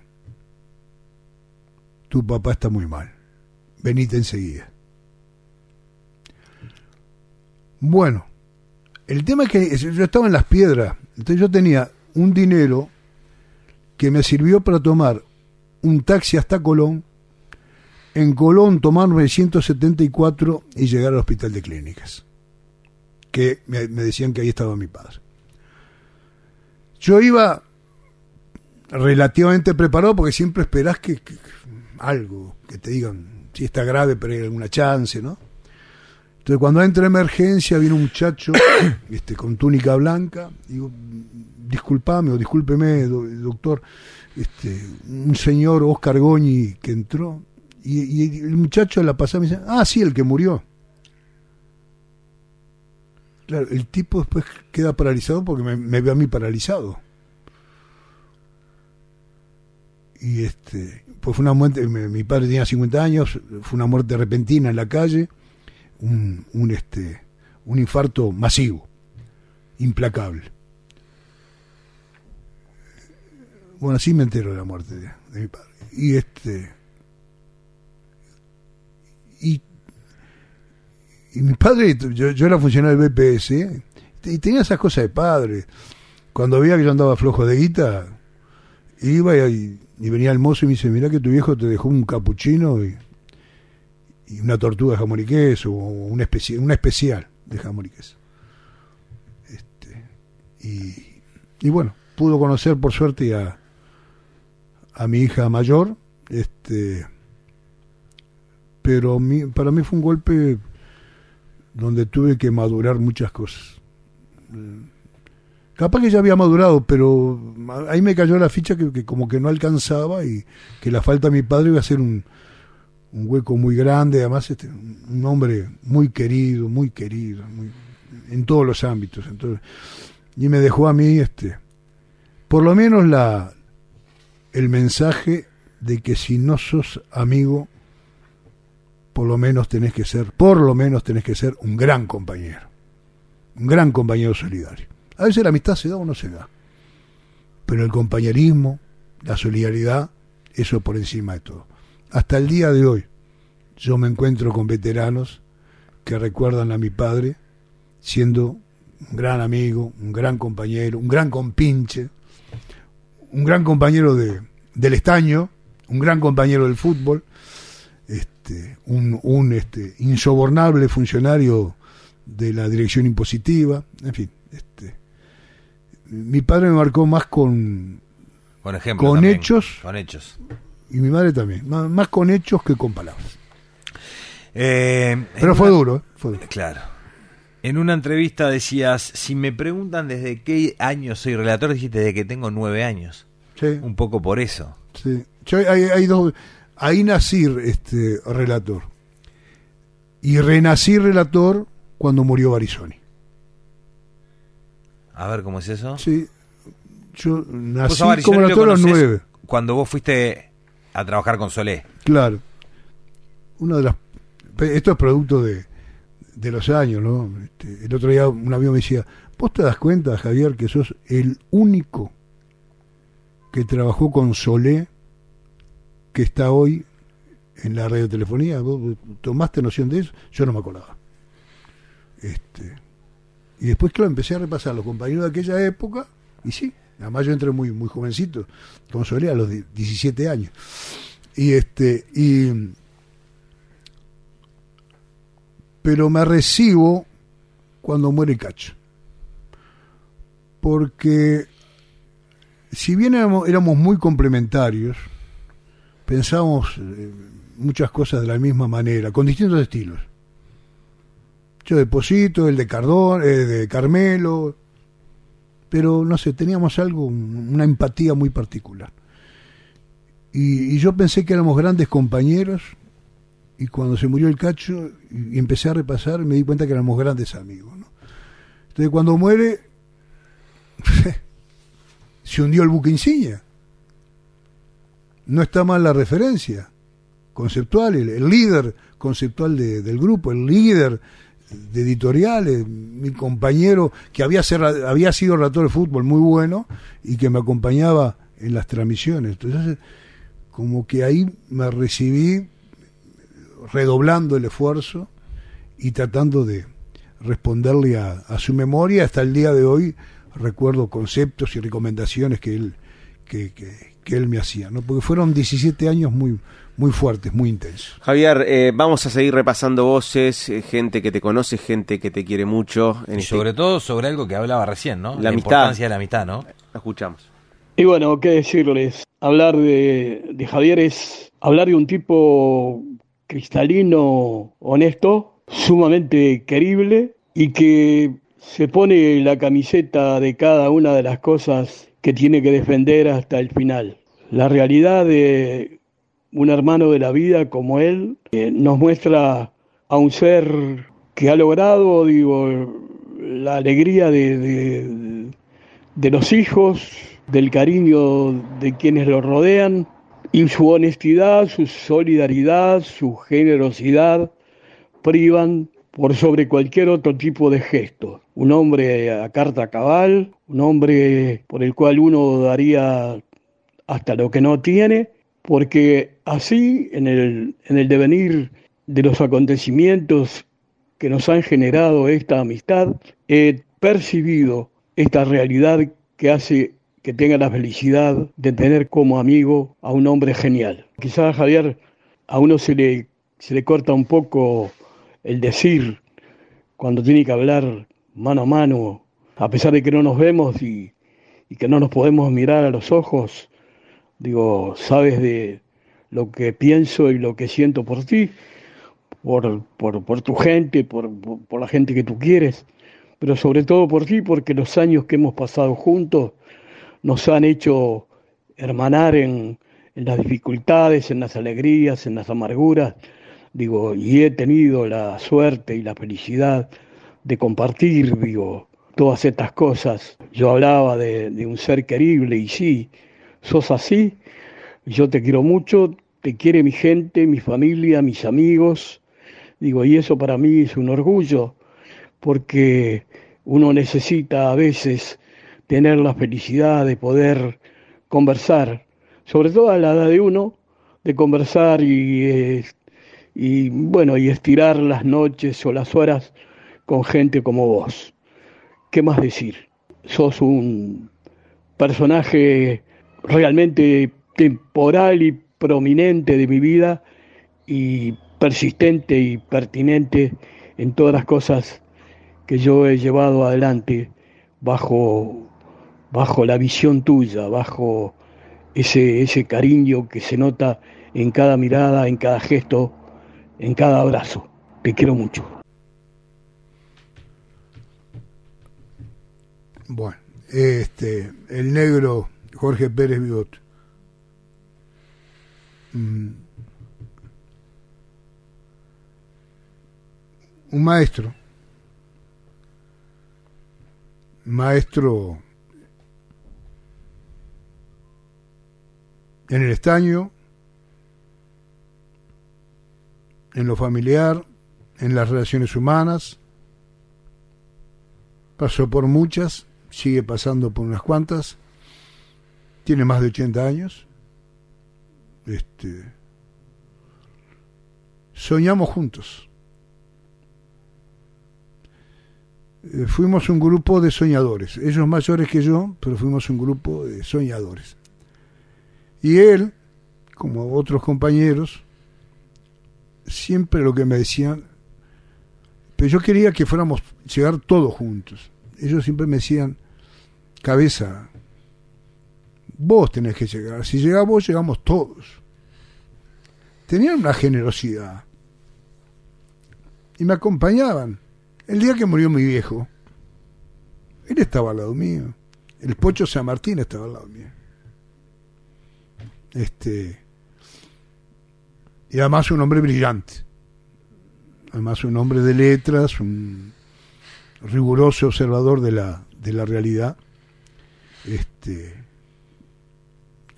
tu papá está muy mal, venite enseguida. Bueno, el tema es que yo estaba en las piedras, entonces yo tenía un dinero que me sirvió para tomar un taxi hasta Colón, en Colón tomar 974 y llegar al hospital de clínicas, que me, decían que ahí estaba mi padre. Yo iba relativamente preparado porque siempre esperás que, que, algo, que te digan si está grave, pero hay alguna chance, ¿no? Entonces cuando entra emergencia viene un muchacho este, con túnica blanca, digo, disculpame o discúlpeme, do, doctor, este, un señor Oscar Goñi que entró, y, el muchacho la pasaba y me dice, ah, sí, el que murió. Claro, el tipo después queda paralizado porque me, me ve a mí paralizado. Y este, pues fue una muerte, mi, mi padre tenía 50 años, fue una muerte repentina en la calle, un, un, este, un infarto masivo, implacable. Bueno, así me entero de la muerte de, mi padre. Y este. Y, y mi padre, yo, yo era funcionario del BPS, y tenía esas cosas de padre. Cuando veía que yo andaba flojo de guita, iba y, venía el mozo y me dice, mirá que tu viejo te dejó un capuchino y, y una tortuga de jamón y queso, o una, especie, una especial de jamón y queso. Este, y, y bueno, pudo conocer por suerte a, a mi hija mayor, este, pero mi- para mí fue un golpe donde tuve que madurar muchas cosas. Eh, Capaz que ya había madurado, pero ahí me cayó la ficha que, que como que no alcanzaba y que la falta de mi padre iba a ser un, un hueco muy grande, además este, un hombre muy querido, muy querido, muy- en todos los ámbitos. Entonces, y me dejó a mí, este, por lo menos la, el mensaje de que si no sos amigo, por lo menos tenés que ser, por lo menos tenés que ser un gran compañero, un gran compañero solidario. A veces la amistad se da o no se da, pero el compañerismo, la solidaridad, eso por encima de todo. Hasta el día de hoy, yo me encuentro con veteranos que recuerdan a mi padre siendo un gran amigo, un gran compañero, un gran compinche, un gran compañero de, del estaño, un gran compañero del fútbol, este, un, un este, insobornable funcionario de la dirección impositiva, en fin. Este, mi padre me marcó más con, Con ejemplo. con también, hechos Con hechos. y mi madre también, más, más con hechos que con palabras. Eh, Pero en fue una- duro, ¿eh? fue duro. Claro. En una entrevista decías, si me preguntan desde qué año soy relator, dijiste desde que tengo nueve años. Sí. Un poco por eso. Sí. Yo, hay, hay dos. Ahí nací este, relator. Y renací relator cuando murió Barizoni. A ver cómo es eso. Sí. Yo nací a como relator a los nueve. Cuando vos fuiste a trabajar con Solé. Claro. Una de las. Esto es producto de, de los años, ¿no? Este, el otro día un amigo me decía: ¿Vos te das cuenta, Javier, que sos el único que trabajó con Solé que está hoy en la radiotelefonía? ¿Vos tomaste noción de eso? Yo no me acordaba. Este, y después, claro, empecé a repasar los compañeros de aquella época, y sí, además yo entré muy, muy jovencito, con Solé a los die- 17 años. Y este, y. Pero me recibo cuando muere Cacho. Porque si bien éramos, muy complementarios, pensábamos eh, muchas cosas de la misma manera, con distintos estilos. Yo de Posito, el de Cardón, eh, de Carmelo, pero no sé, teníamos algo, una empatía muy particular. Y yo pensé que éramos grandes compañeros, y cuando se murió el cacho, y, empecé a repasar, me di cuenta que éramos grandes amigos. Entonces cuando muere, se hundió el buque insignia. No está mal la referencia conceptual, el, el líder conceptual de- del grupo, el líder de editoriales, mi compañero que había, ser- había sido relator de fútbol muy bueno y que me acompañaba en las transmisiones. Entonces, como que ahí me recibí redoblando el esfuerzo y tratando de responderle a, a su memoria. Hasta el día de hoy recuerdo conceptos y recomendaciones que él, que, que- que él me hacía, ¿no? porque fueron 17 años muy, muy fuertes, muy intensos. Javier, eh, vamos a seguir repasando voces, eh, gente que te conoce, gente que te quiere mucho. En Y este- sobre todo sobre algo que hablaba recién, ¿no? La amistad. importancia de la amistad, ¿no? La escuchamos. Y bueno, qué decirles. Hablar de, de Javier es hablar de un tipo cristalino, honesto, sumamente querible y que se pone la camiseta de cada una de las cosas que tiene que defender hasta el final. La realidad de un hermano de la vida como él eh, nos muestra a un ser que ha logrado, digo, la alegría de, de- de los hijos, del cariño de quienes lo rodean y su honestidad, su solidaridad, su generosidad privan por sobre cualquier otro tipo de gesto. Un hombre a carta cabal, un hombre por el cual uno daría hasta lo que no tiene, porque así en el, en el devenir de los acontecimientos que nos han generado esta amistad, he percibido esta realidad que hace que tenga la felicidad de tener como amigo a un hombre genial. Quizás Javier a uno se le, se le corta un poco el decir cuando tiene que hablar mano a mano, a pesar de que no nos vemos y, y que no nos podemos mirar a los ojos, digo, sabes de lo que pienso y lo que siento por ti, por, por, por tu gente, por, por, la gente que tú quieres, pero sobre todo por ti, porque los años que hemos pasado juntos nos han hecho hermanar en, las dificultades, en las alegrías, en las amarguras, digo, y he tenido la suerte y la felicidad de compartir, digo, todas estas cosas. Yo hablaba de, de, un ser querible y sí, sos así, yo te quiero mucho, te quiere mi gente, mi familia, mis amigos, digo, y eso para mí es un orgullo, porque uno necesita a veces tener la felicidad de poder conversar, sobre todo a la edad de uno, de conversar y, bueno, y estirar las noches o las horas con gente como vos. ¿Qué más decir? Sos un personaje realmente temporal y prominente de mi vida y persistente y pertinente en todas las cosas que yo he llevado adelante bajo, bajo la visión tuya, bajo ese, ese cariño que se nota en cada mirada, en cada gesto, en cada abrazo. Te quiero mucho. Bueno, este, el negro Jorge Pérez Bigot. Mm. Un maestro. Maestro en el estaño, en lo familiar, en las relaciones humanas. Pasó por muchas, sigue pasando por unas cuantas. Tiene más de 80 años. Este soñamos juntos. Eh, fuimos un grupo de soñadores, ellos mayores que yo, pero fuimos un grupo de soñadores. Y él, como otros compañeros, siempre lo que me decían, pero yo quería que fuéramos llegar todos juntos. Ellos siempre me decían, cabeza, vos tenés que llegar. Si llegás vos, llegamos todos. Tenían una generosidad. Y me acompañaban. El día que murió mi viejo, él estaba al lado mío. El Pocho San Martín estaba al lado mío. Este, y además un hombre brillante. Además un hombre de letras, un riguroso observador de la, de la realidad. Este,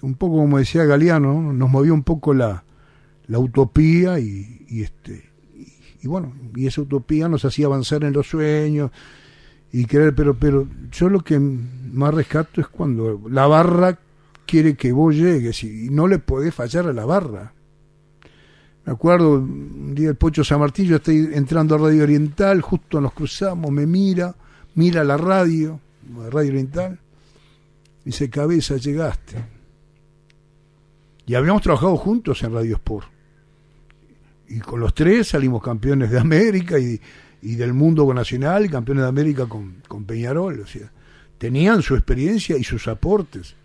un poco como decía Galeano, nos movió un poco la, la utopía y, este y, bueno, y esa utopía nos hacía avanzar en los sueños y querer, pero pero yo lo que más rescato es cuando la barra quiere que vos llegues y no le podés fallar a la barra. Me acuerdo un día el Pocho yo estoy entrando a Radio Oriental, justo nos cruzamos, me mira, mira la radio, Radio Oriental, dice, cabeza, llegaste. Y habíamos trabajado juntos en Radio Sport. Y con los tres salimos campeones de América y, y del mundo nacional, campeones de América con, con Peñarol. O sea, tenían su experiencia y sus aportes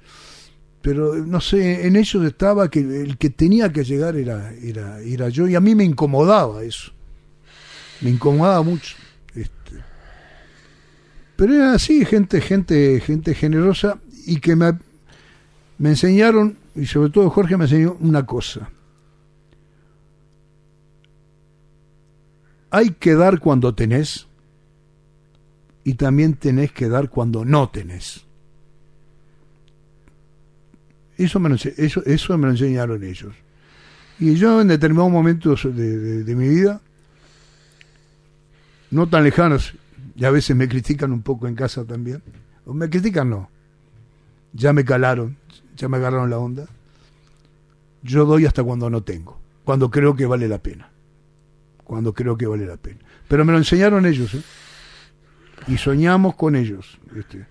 pero no sé, en ellos estaba que el que tenía que llegar era, era, era yo y a mí me incomodaba eso, me incomodaba mucho. Este. Pero era así, gente, gente, gente generosa y que me, me enseñaron, y sobre todo Jorge me enseñó una cosa. Hay que dar cuando tenés y también tenés que dar cuando no tenés. Eso me lo, eso, eso me lo enseñaron ellos. Y yo en determinados momentos de, de, mi vida, no tan lejanos, y a veces me critican un poco en casa también, o me critican no, ya me calaron, ya me agarraron la onda, yo doy hasta cuando no tengo, cuando creo que vale la pena, cuando creo que vale la pena. Pero me lo enseñaron ellos, ¿eh? y soñamos con ellos. Este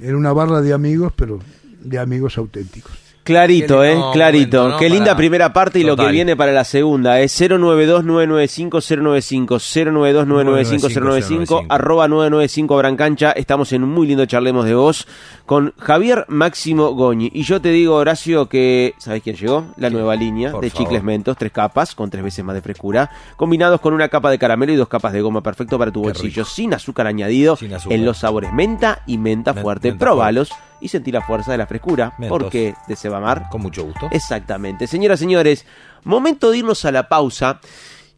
Era una barra de amigos, pero de amigos auténticos. Clarito, Qué eh, clarito. momento, ¿no? Qué linda Para- primera parte y lo que viene para la segunda es 092-995-095, 092-995-095, arroba 995 Brancancha. Estamos en un muy lindo charlemos de voz con Javier Máximo Goñi. Y yo te digo, Horacio, que ¿sabés quién llegó? La nueva línea Por de favor. chicles mentos, tres capas con tres veces más de frescura, combinados con una capa de caramelo y dos capas de goma, perfecto para tu bolsillo, sin azúcar añadido Sin azúcar. en los sabores menta y menta Men- fuerte. menta Probalos y sentí la fuerza de la frescura, Mentos. porque de Sebamar Con mucho gusto. Exactamente. Señoras, señores, momento de irnos a la pausa.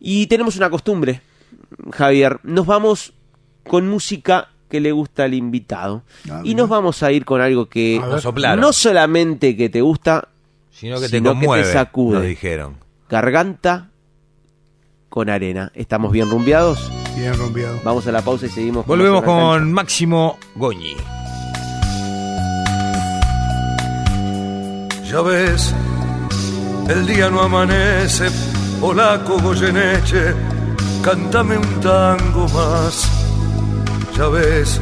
Y tenemos una costumbre, Javier. Nos vamos con música que le gusta al invitado. Ah, y nos vamos a ir con algo que no solamente que te gusta, sino que te sino que te conmueve, sacude. nos dijeron. garganta con arena. ¿Estamos bien rumbeados? Bien rompeado. Vamos a la pausa y seguimos. Volvemos la con Máximo Goñi. Ya ves, el día no amanece, polaco Goyeneche, cántame un tango más. Ya ves,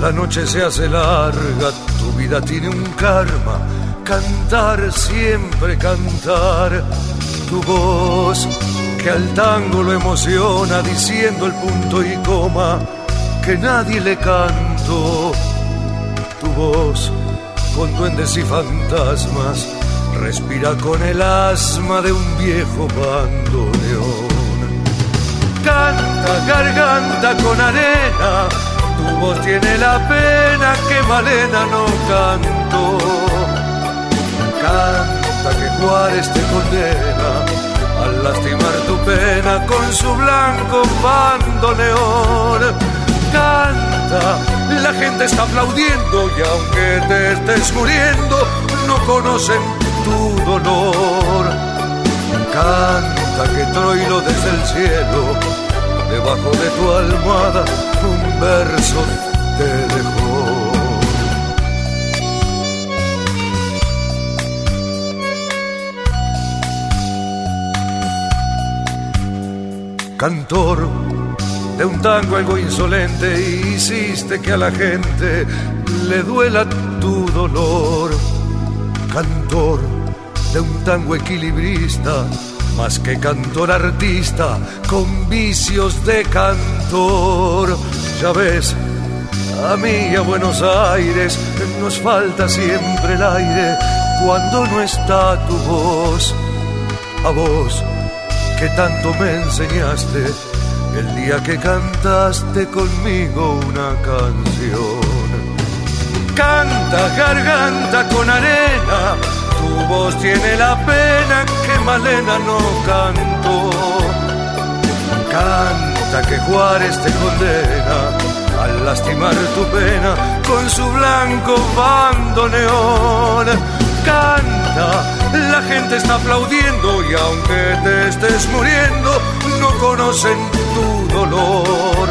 la noche se hace larga, tu vida tiene un karma, cantar siempre cantar. Tu voz que al tango lo emociona diciendo el punto y coma que nadie le cantó. Tu voz con duendes y fantasmas, respira con el asma de un viejo bandoneón. Canta garganta con arena, tu voz tiene la pena que Malena no cantó. Canta que Juárez te condena al lastimar tu pena con su blanco bandoneón. Canta, la gente está aplaudiendo y aunque te estés muriendo, no conocen tu dolor. Canta que Troilo desde el cielo, debajo de tu almohada, un verso te dejó. Cantor de un tango algo insolente, hiciste que a la gente le duela tu dolor. Cantor de un tango equilibrista, más que cantor artista, con vicios de cantor. Ya ves, a mí y a Buenos Aires nos falta siempre el aire cuando no está tu voz. A vos que tanto me enseñaste el día que cantaste conmigo una canción. Canta garganta con arena, tu voz tiene la pena que Malena no cantó. Canta que Juárez te condena al lastimar tu pena con su blanco bandoneón. Canta, la gente está aplaudiendo y aunque te estés muriendo, no conocen tu dolor.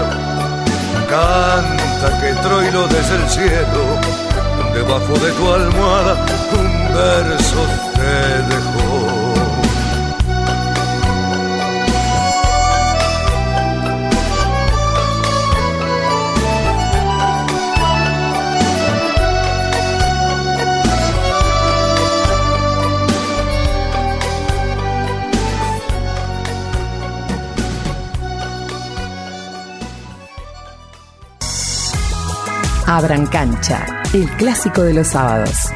Canta que Troilo desde el cielo, debajo de tu almohada, un verso te Abran cancha, el clásico de los sábados.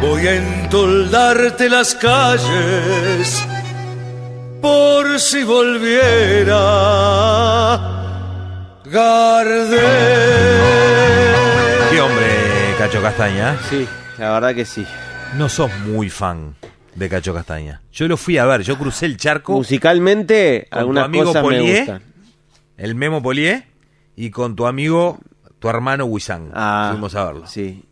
Voy a entoldarte las calles por si volviera Gardel. Qué hombre, Cacho Castaña. Sí, la verdad que sí. No sos muy fan de Cacho Castaña. Yo lo fui a ver, yo crucé el charco. Musicalmente, con tu algunas amigo cosas me gustan. El Memo Polié, y con tu amigo, tu hermano Wisang. Ah, Fuimos a verlo. Sí,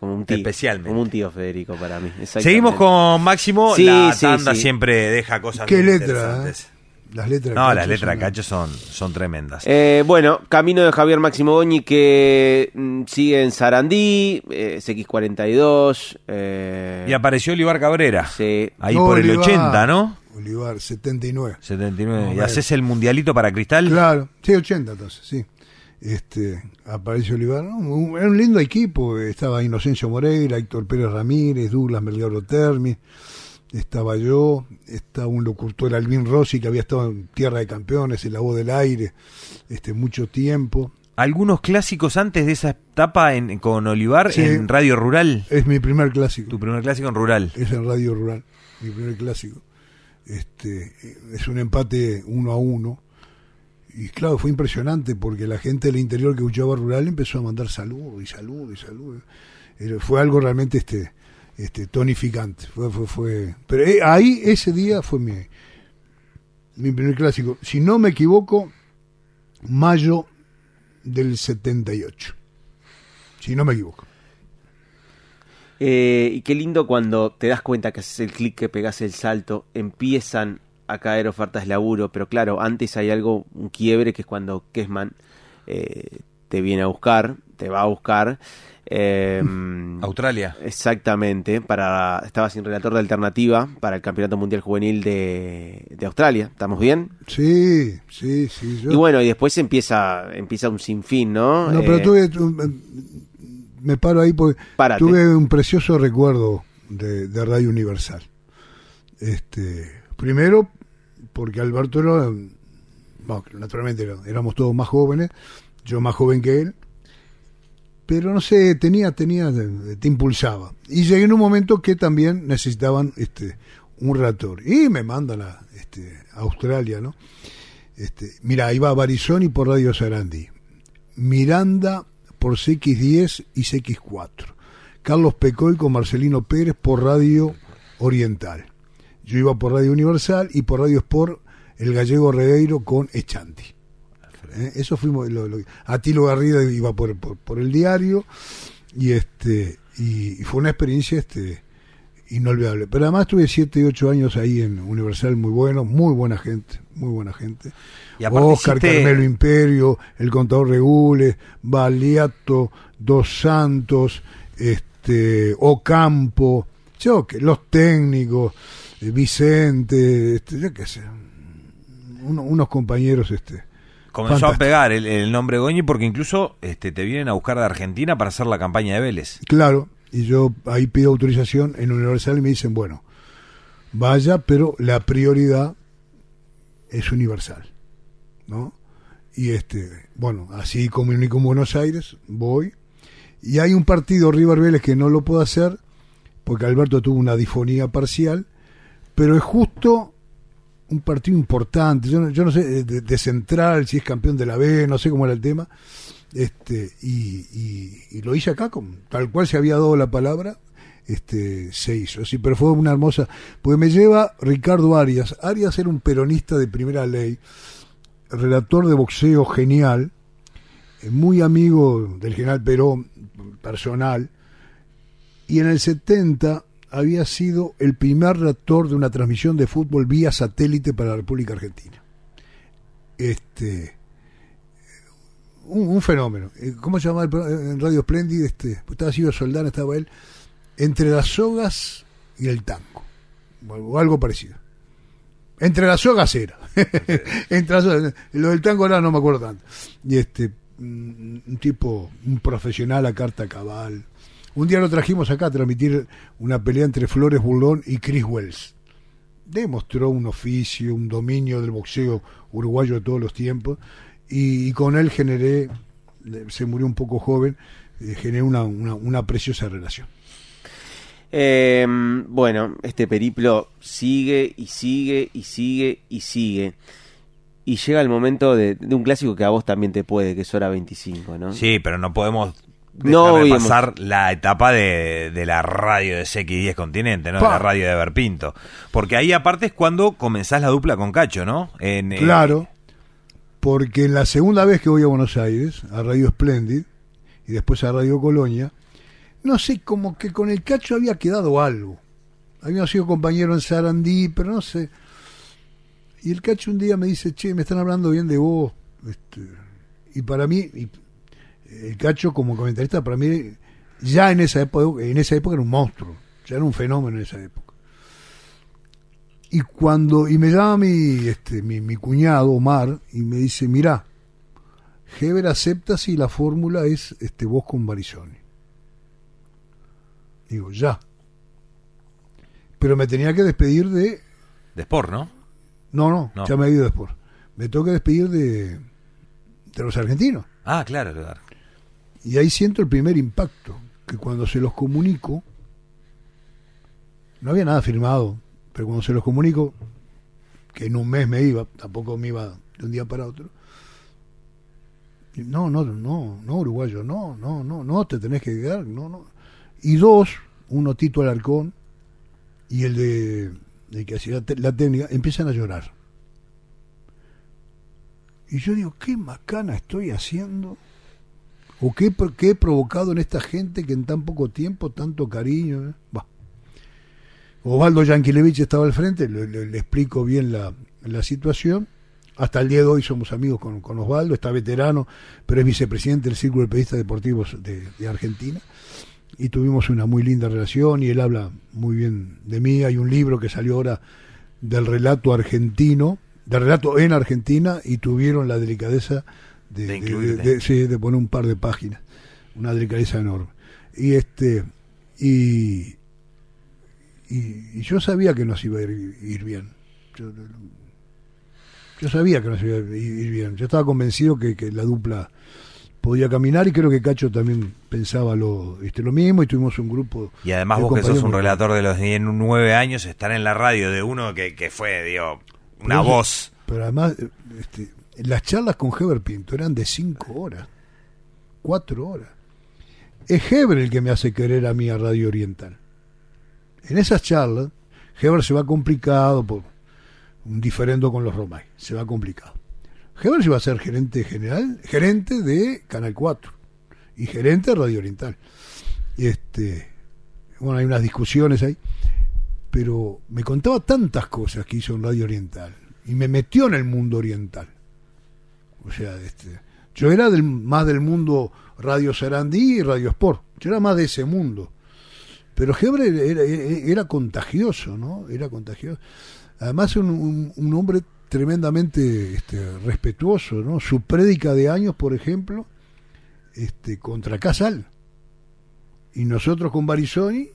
como un tío. Especialmente. Como un tío Federico para mí. Seguimos con Máximo. Sí, la sí, tanda sí. siempre deja cosas Qué letra, interesantes. ¿eh? Las letras. de No, Cacho las letras Cacho son, son tremendas. Eh, bueno, camino de Javier Máximo Goñi que mm, sigue en Sarandí, eh, CX42. Eh, y apareció Olivar Cabrera. sí. Ahí No, por el Olivar. 80, ¿no? Olivar, 79. 79. ¿Y No, haces el mundialito para Cristal? Claro, sí, 80 entonces, sí. Este, aparece Olivar, ¿no? Un- era un lindo equipo, estaba Inocencio Moreira, Héctor Pérez Ramírez, Douglas Melgaro Termi, estaba yo, estaba un locutor Alvin Rossi que había estado en Tierra de Campeones, en La Voz del Aire, este, mucho tiempo. ¿Algunos clásicos antes de esa etapa en- con Olivar Sí. en Radio Rural? Es mi primer clásico. Tu primer clásico en Rural. Es en Radio Rural, mi primer clásico. Este, es un empate uno a uno. Y claro, fue impresionante porque la gente del interior que escuchaba Rural empezó a mandar saludos y saludos y saludos. Fue algo realmente este, este tonificante. Fue, fue, fue. Pero eh, ahí, ese día, fue mi, mi primer clásico. Si no me equivoco, mayo del 78. Si no me equivoco. Eh, y qué lindo cuando te das cuenta que haces el clic, que pegas el salto, empiezan a caer ofertas de laburo, pero claro, antes hay algo, un quiebre, que es cuando Kessman eh, te viene a buscar, te va a buscar. eh, Australia. Exactamente, para estaba sin relator de alternativa para el Campeonato Mundial Juvenil de, de Australia. ¿Estamos bien? Sí, sí, sí. yo- Y bueno, y después empieza empieza un sinfín, ¿no? No, Eh, pero tuve. tu- Me paro ahí porque Párate. tuve un precioso recuerdo de, de Radio Universal. Este, primero, porque Alberto era. bueno, naturalmente éramos todos más jóvenes, yo más joven que él. Pero no sé, tenía, tenía, te impulsaba. Y llegué en un momento que también necesitaban este un relator. Y me mandan a, este, a Australia, ¿no? Este, mira, iba a Barizoni por Radio Sarandí. Miranda por CX10 y CX4. Carlos Pecoy con Marcelino Pérez por Radio Oriental. Yo iba por Radio Universal y por Radio Sport el gallego Regueiro con Echanti. ¿Eh? Eso fuimos. Lo, lo- Atilo Garrido iba por, por, por el diario y este y, y fue una experiencia este inolvidable. Pero además tuve 7 y 8 años ahí en Universal muy bueno, muy buena gente, muy buena gente. Y Oscar hiciste- Carmelo Imperio, el contador Regules, Baliato, Dos Santos, este Ocampo, yo que los técnicos, eh, Vicente, este, yo qué sé, uno- unos compañeros este Comenzó a pegar el, el nombre Goñi porque incluso este, te vienen a buscar de Argentina para hacer la campaña de Vélez. Claro, y yo ahí pido autorización en Universal y me dicen, bueno, vaya, pero la prioridad es Universal, ¿no? Y este, bueno, así comunico en Buenos Aires, voy, y hay un partido River Vélez que no lo puedo hacer porque Alberto tuvo una difonía parcial, pero es justo un partido importante, yo no, yo no sé de, central, si es campeón de la B, no sé cómo era el tema, este y lo hice acá con tal cual se había dado la palabra este se hizo sí pero fue una hermosa porque me lleva Ricardo Arias Arias era un peronista de primera ley relator de boxeo genial eh, muy amigo del general Perón personal y en el 70 había sido el primer relator de una transmisión de fútbol vía satélite para la República Argentina este un, fenómeno. Eh, ¿Cómo se llamaba pro- en Radio Splendid? Este, estaba Silvio Soldán, estaba él, entre las sogas y el tango, o algo- parecido. Entre las sogas era. entre las. Lo del tango ahora no me acuerdo tanto. Y este, mm, un tipo, un profesional a carta cabal. Un día lo trajimos acá a transmitir una pelea entre Flores Burlón y Chris Wells. Demostró un oficio, un dominio del boxeo uruguayo de todos los tiempos y, con él generé, se murió un poco joven, eh, generé una, una preciosa relación. Eh, bueno, este periplo sigue y sigue y sigue y sigue. Y llega el momento de, de un clásico que a vos también te puede, que es hora 25, ¿no? Sí, pero no podemos dejar No, de pasar la etapa de, de la radio de CX10 Continente, ¿no? De la radio de Berpinto. Porque ahí aparte es cuando comenzás la dupla con Cacho, ¿no? En, eh, Claro, porque la segunda vez que voy a Buenos Aires, a Radio Splendid, y después a Radio Colonia, no sé, como que con el cacho había quedado algo. Habíamos sido compañeros en Sarandí, pero no sé. Y el cacho un día me dice, che, me están hablando bien de vos. Este, y para mí, y el cacho como comentarista, para mí, ya en esa época, en esa época era un monstruo, ya era un fenómeno en esa época. Y cuando, y me llama mi, este, mi, mi cuñado Omar y me dice, mira, Heber acepta si la fórmula es este, vos con Barizoni. Digo, ya. Pero me tenía que despedir de... De Sport, ¿no? No, no, No. ya me he ido de Sport. Me tengo que despedir de, de los argentinos. Ah, claro, claro. Y ahí siento el primer impacto, que cuando se los comunico, no había nada firmado, pero cuando se los comunico, que en un mes me iba, tampoco me iba de un día para otro, no, no, no, no, uruguayo, no, no, no, no, te tenés que quedar, no, no. Y dos, uno Tito Alarcón y el de, que hacía la técnica, empiezan a llorar. Y yo digo, ¿qué macana estoy haciendo? ¿O qué, qué he provocado en esta gente que en tan poco tiempo, tanto cariño? eh? Bah. Osvaldo Yankelevich estaba al frente, le, explico bien la, la situación. Hasta el día de hoy somos amigos con, con Osvaldo, está veterano, pero es vicepresidente del Círculo de Periodistas Deportivos de, de Argentina. Y tuvimos una muy linda relación y él habla muy bien de mí. Hay un libro que salió ahora del relato argentino, del relato en Argentina, y tuvieron la delicadeza de, De de- incluirte. de- sí, de poner un par de páginas. Una delicadeza enorme. Y este y, y, y yo sabía que nos iba a ir, ir bien. Yo, yo sabía que nos iba a ir, ir bien. Yo estaba convencido que, que la dupla podía caminar y creo que Cacho también pensaba lo, este, lo mismo y tuvimos un grupo. Y además de vos que sos un relator de los en nueve años, estar en la radio de uno que, que fue, digo, una Pero- voz. Pero además, este, las charlas con Heber Pinto eran de cinco horas, cuatro horas. Es Heber el que me hace querer a mí a Radio Oriental. En esas charlas, Heber se va complicado por un diferendo con los Romay, se va complicado. Heber se va a ser gerente general, gerente de Canal 4 y gerente de Radio Oriental. Este, bueno, hay unas discusiones ahí pero me contaba tantas cosas que hizo en Radio Oriental y me metió en el mundo oriental. O sea, este, yo era del, más del mundo Radio Sarandí y Radio Sport. Yo era más de ese mundo. Pero Hebre era, contagioso, ¿no? Era contagioso. Además, un- un hombre tremendamente este, respetuoso, ¿no? Su prédica de años, por ejemplo, este, contra Casal. Y nosotros con Barizoni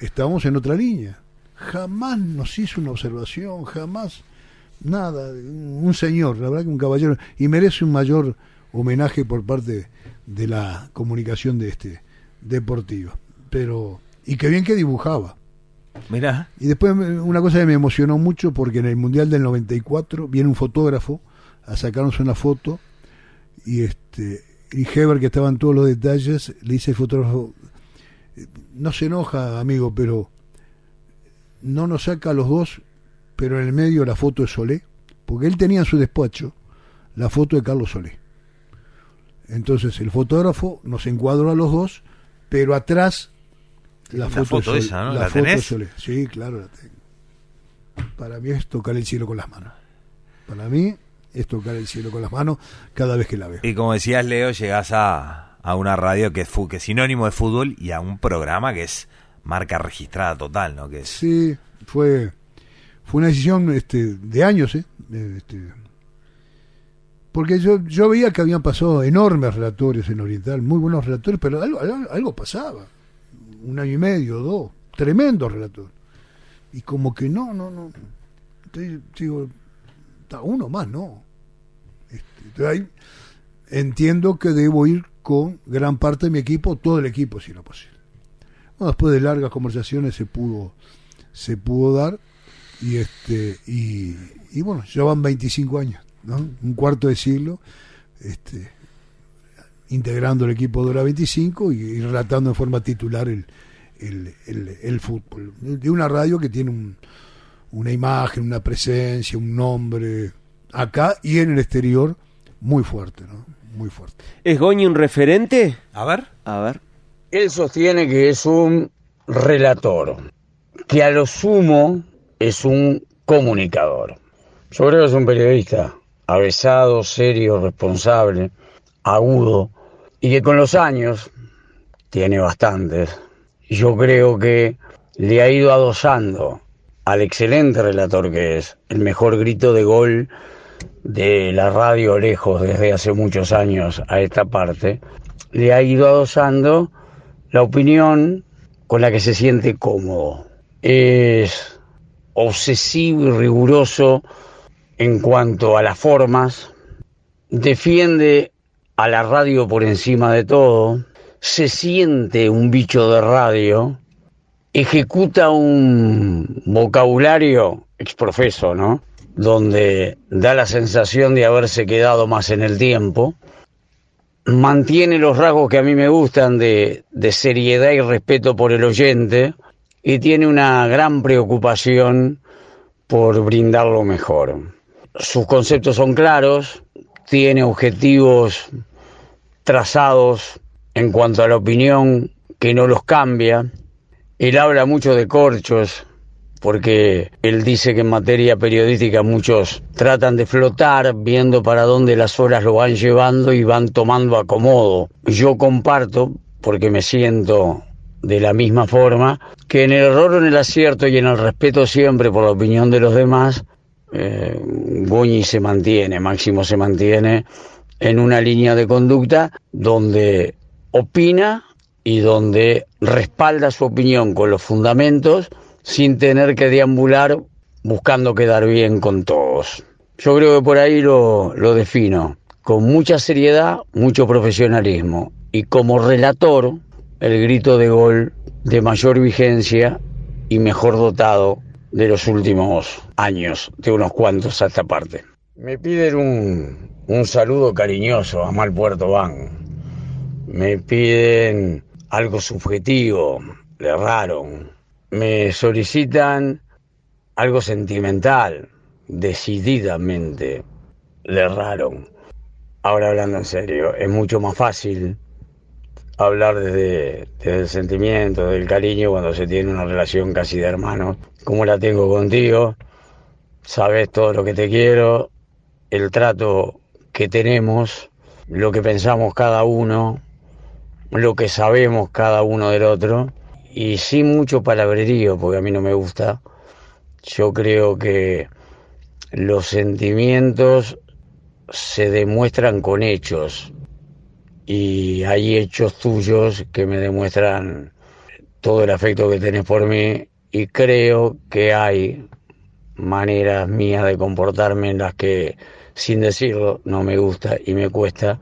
estábamos en otra línea. Jamás nos hizo una observación, jamás nada. Un señor, la verdad que un caballero, y merece un mayor homenaje por parte de la comunicación de este deportiva. Pero, y qué bien que dibujaba. Y después me- una cosa que me emocionó mucho porque en el Mundial del 94 viene un fotógrafo a sacarnos una foto y este y Heber que estaba en todos los detalles le dice al fotógrafo no se enoja amigo pero no nos saca a los dos pero en el medio la foto de Solé porque él tenía en su despacho la foto de Carlos Solé entonces el fotógrafo nos encuadró a los dos pero atrás la La foto, esa, ¿no? la ¿La foto de tenés? Sí claro la tengo para mí es tocar el cielo con las manos para mí es tocar el cielo con las manos cada vez que la veo Y como decías, Leo, llegás a, a una radio que es, que es sinónimo de fútbol y a un programa que es marca registrada total, ¿no? Que es, Sí, fue, fue una decisión este, de años, ¿eh? Eh, Este, porque yo, yo veía que habían pasado enormes relatorios en Oriental, muy buenos relatorios, pero algo, algo, algo pasaba. Un año y medio, dos, tremendos relatorios. Y como que no, no, no. Entonces, digo, "Ta, uno más, no. Este, entonces entiendo que debo ir con gran parte de mi equipo, todo el equipo, si no posible. Bueno, después de largas conversaciones se pudo se pudo dar y este y, y bueno ya van 25 años ¿no? un cuarto de siglo este integrando el equipo de hora 25 y, y relatando en forma titular el, el, el, el fútbol de una radio que tiene un, una imagen una presencia un nombre acá y en el exterior muy fuerte no muy fuerte ¿Es Goñi un referente? A ver. A ver. Él sostiene que es un relator, que a lo sumo es un comunicador. Yo creo que es un periodista avesado, serio, responsable, agudo, y que con los años, tiene bastantes, yo creo que le ha ido adosando al excelente relator que es, el mejor grito de gol de la radio lejos desde hace muchos años a esta parte, le ha ido adosando la opinión con la que se siente cómodo. Es obsesivo y riguroso en cuanto a las formas, defiende a la radio por encima de todo, se siente un bicho de radio, ejecuta un vocabulario exprofeso, ¿no? Donde da la sensación de haberse quedado más en el tiempo, mantiene los rasgos que a mí me gustan de, seriedad y respeto por el oyente y tiene una gran preocupación por brindar lo mejor. Sus conceptos son claros, tiene objetivos trazados en cuanto a la opinión que no los cambia. Él habla mucho de corchos, porque él dice que en materia periodística muchos tratan de flotar viendo para dónde las horas lo van llevando y van tomando acomodo. Yo comparto, porque me siento de la misma forma, que en el error o en el acierto y en el respeto siempre por la opinión de los demás, eh, se mantiene, Máximo se mantiene en una línea de conducta donde opina y donde respalda su opinión con los fundamentos sin tener que deambular buscando quedar bien con todos. Yo creo que por ahí lo, lo defino, con mucha seriedad, mucho profesionalismo y como relator el grito de gol de mayor vigencia y mejor dotado de los últimos años, de unos cuantos a esta parte. Me piden un, un saludo cariñoso a Mal Puerto Van. Me piden algo subjetivo, le erraron. Me solicitan algo sentimental, decididamente, le erraron. Ahora hablando en serio, es mucho más fácil hablar desde, desde, el sentimiento, del cariño, cuando se tiene una relación casi de hermanos, como la tengo contigo. Sabes todo lo que te quiero, el trato que tenemos, lo que pensamos cada uno, lo que sabemos cada uno del otro, y sin mucho palabrerío, porque a mí no me gusta. Yo creo que los sentimientos se demuestran con hechos, y hay hechos tuyos que me demuestran todo el afecto que tenés por mí y creo que hay maneras mías de comportarme en las que sin decirlo no me gusta y me cuesta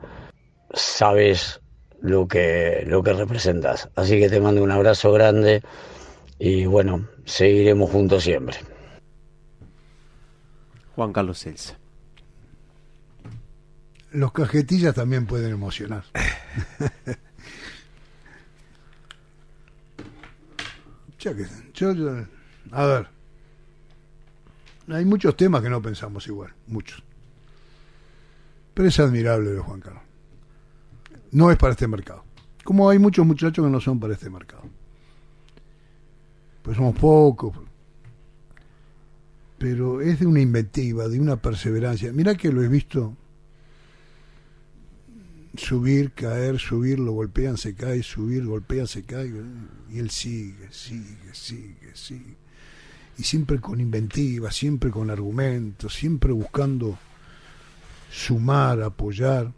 sabes lo que lo que representas así que te mando un abrazo grande y bueno seguiremos juntos siempre Juan Carlos Celsa los cajetillas también pueden emocionar. yo, yo, a ver, hay muchos temas que no pensamos igual, muchos. Pero es admirable de Juan Carlos. No es para este mercado. Como hay muchos muchachos que no son para este mercado. Pues somos pocos. Pero es de una inventiva, de una perseverancia. Mira que lo he visto subir, caer, subir, lo golpean, se cae, subir, golpean, se cae, y él sigue, sigue, sigue, sigue. Y siempre con inventiva, siempre con argumentos, siempre buscando sumar, apoyar.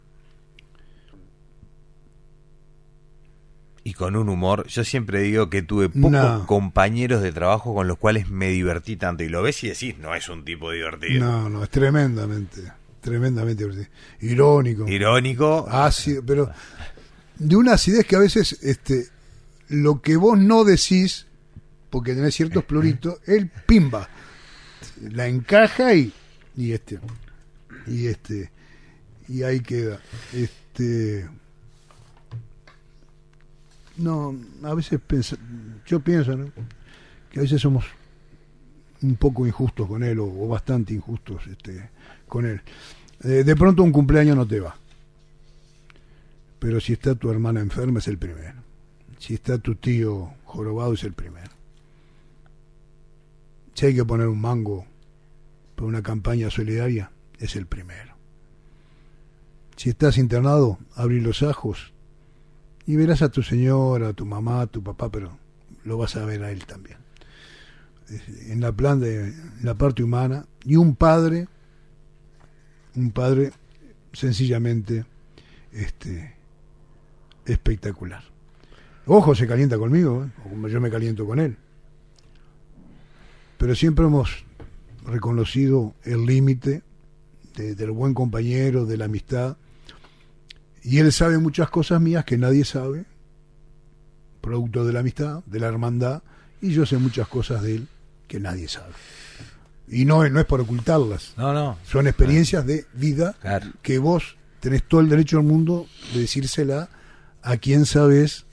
Y con un humor, yo siempre digo que tuve pocos compañeros de trabajo con los cuales me divertí tanto. Y lo ves y decís, no es un tipo divertido. No, no, es tremendamente tremendamente irónico. Irónico. Ácido, pero de una acidez que a veces este lo que vos no decís, porque tenés ciertos pluritos, él pimba. La encaja y, y este. Y este. Y ahí queda. Este. No, a veces yo pienso que a veces somos un poco injustos con él o, bastante injustos este, con él. Eh, de pronto un cumpleaños no te va. Pero si está tu hermana enferma es el primero. Si está tu tío jorobado es el primero. Si hay que poner un mango para una campaña solidaria, es el primero. Si estás internado, abrí los ajos y verás a tu señora, a tu mamá, a tu papá, pero lo vas a ver a él también. en la plan de en la parte humana y un padre un padre sencillamente este espectacular ojo se calienta conmigo ¿eh? o como yo me caliento con él pero siempre hemos reconocido el límite de- del buen compañero de la amistad y él sabe muchas cosas mías que nadie sabe producto de la amistad de la hermandad y yo sé muchas cosas de él que nadie sabe y no, no es por ocultarlas No, no. son experiencias de vida Claro. que vos tenés todo el derecho del mundo de decírsela a quien sabes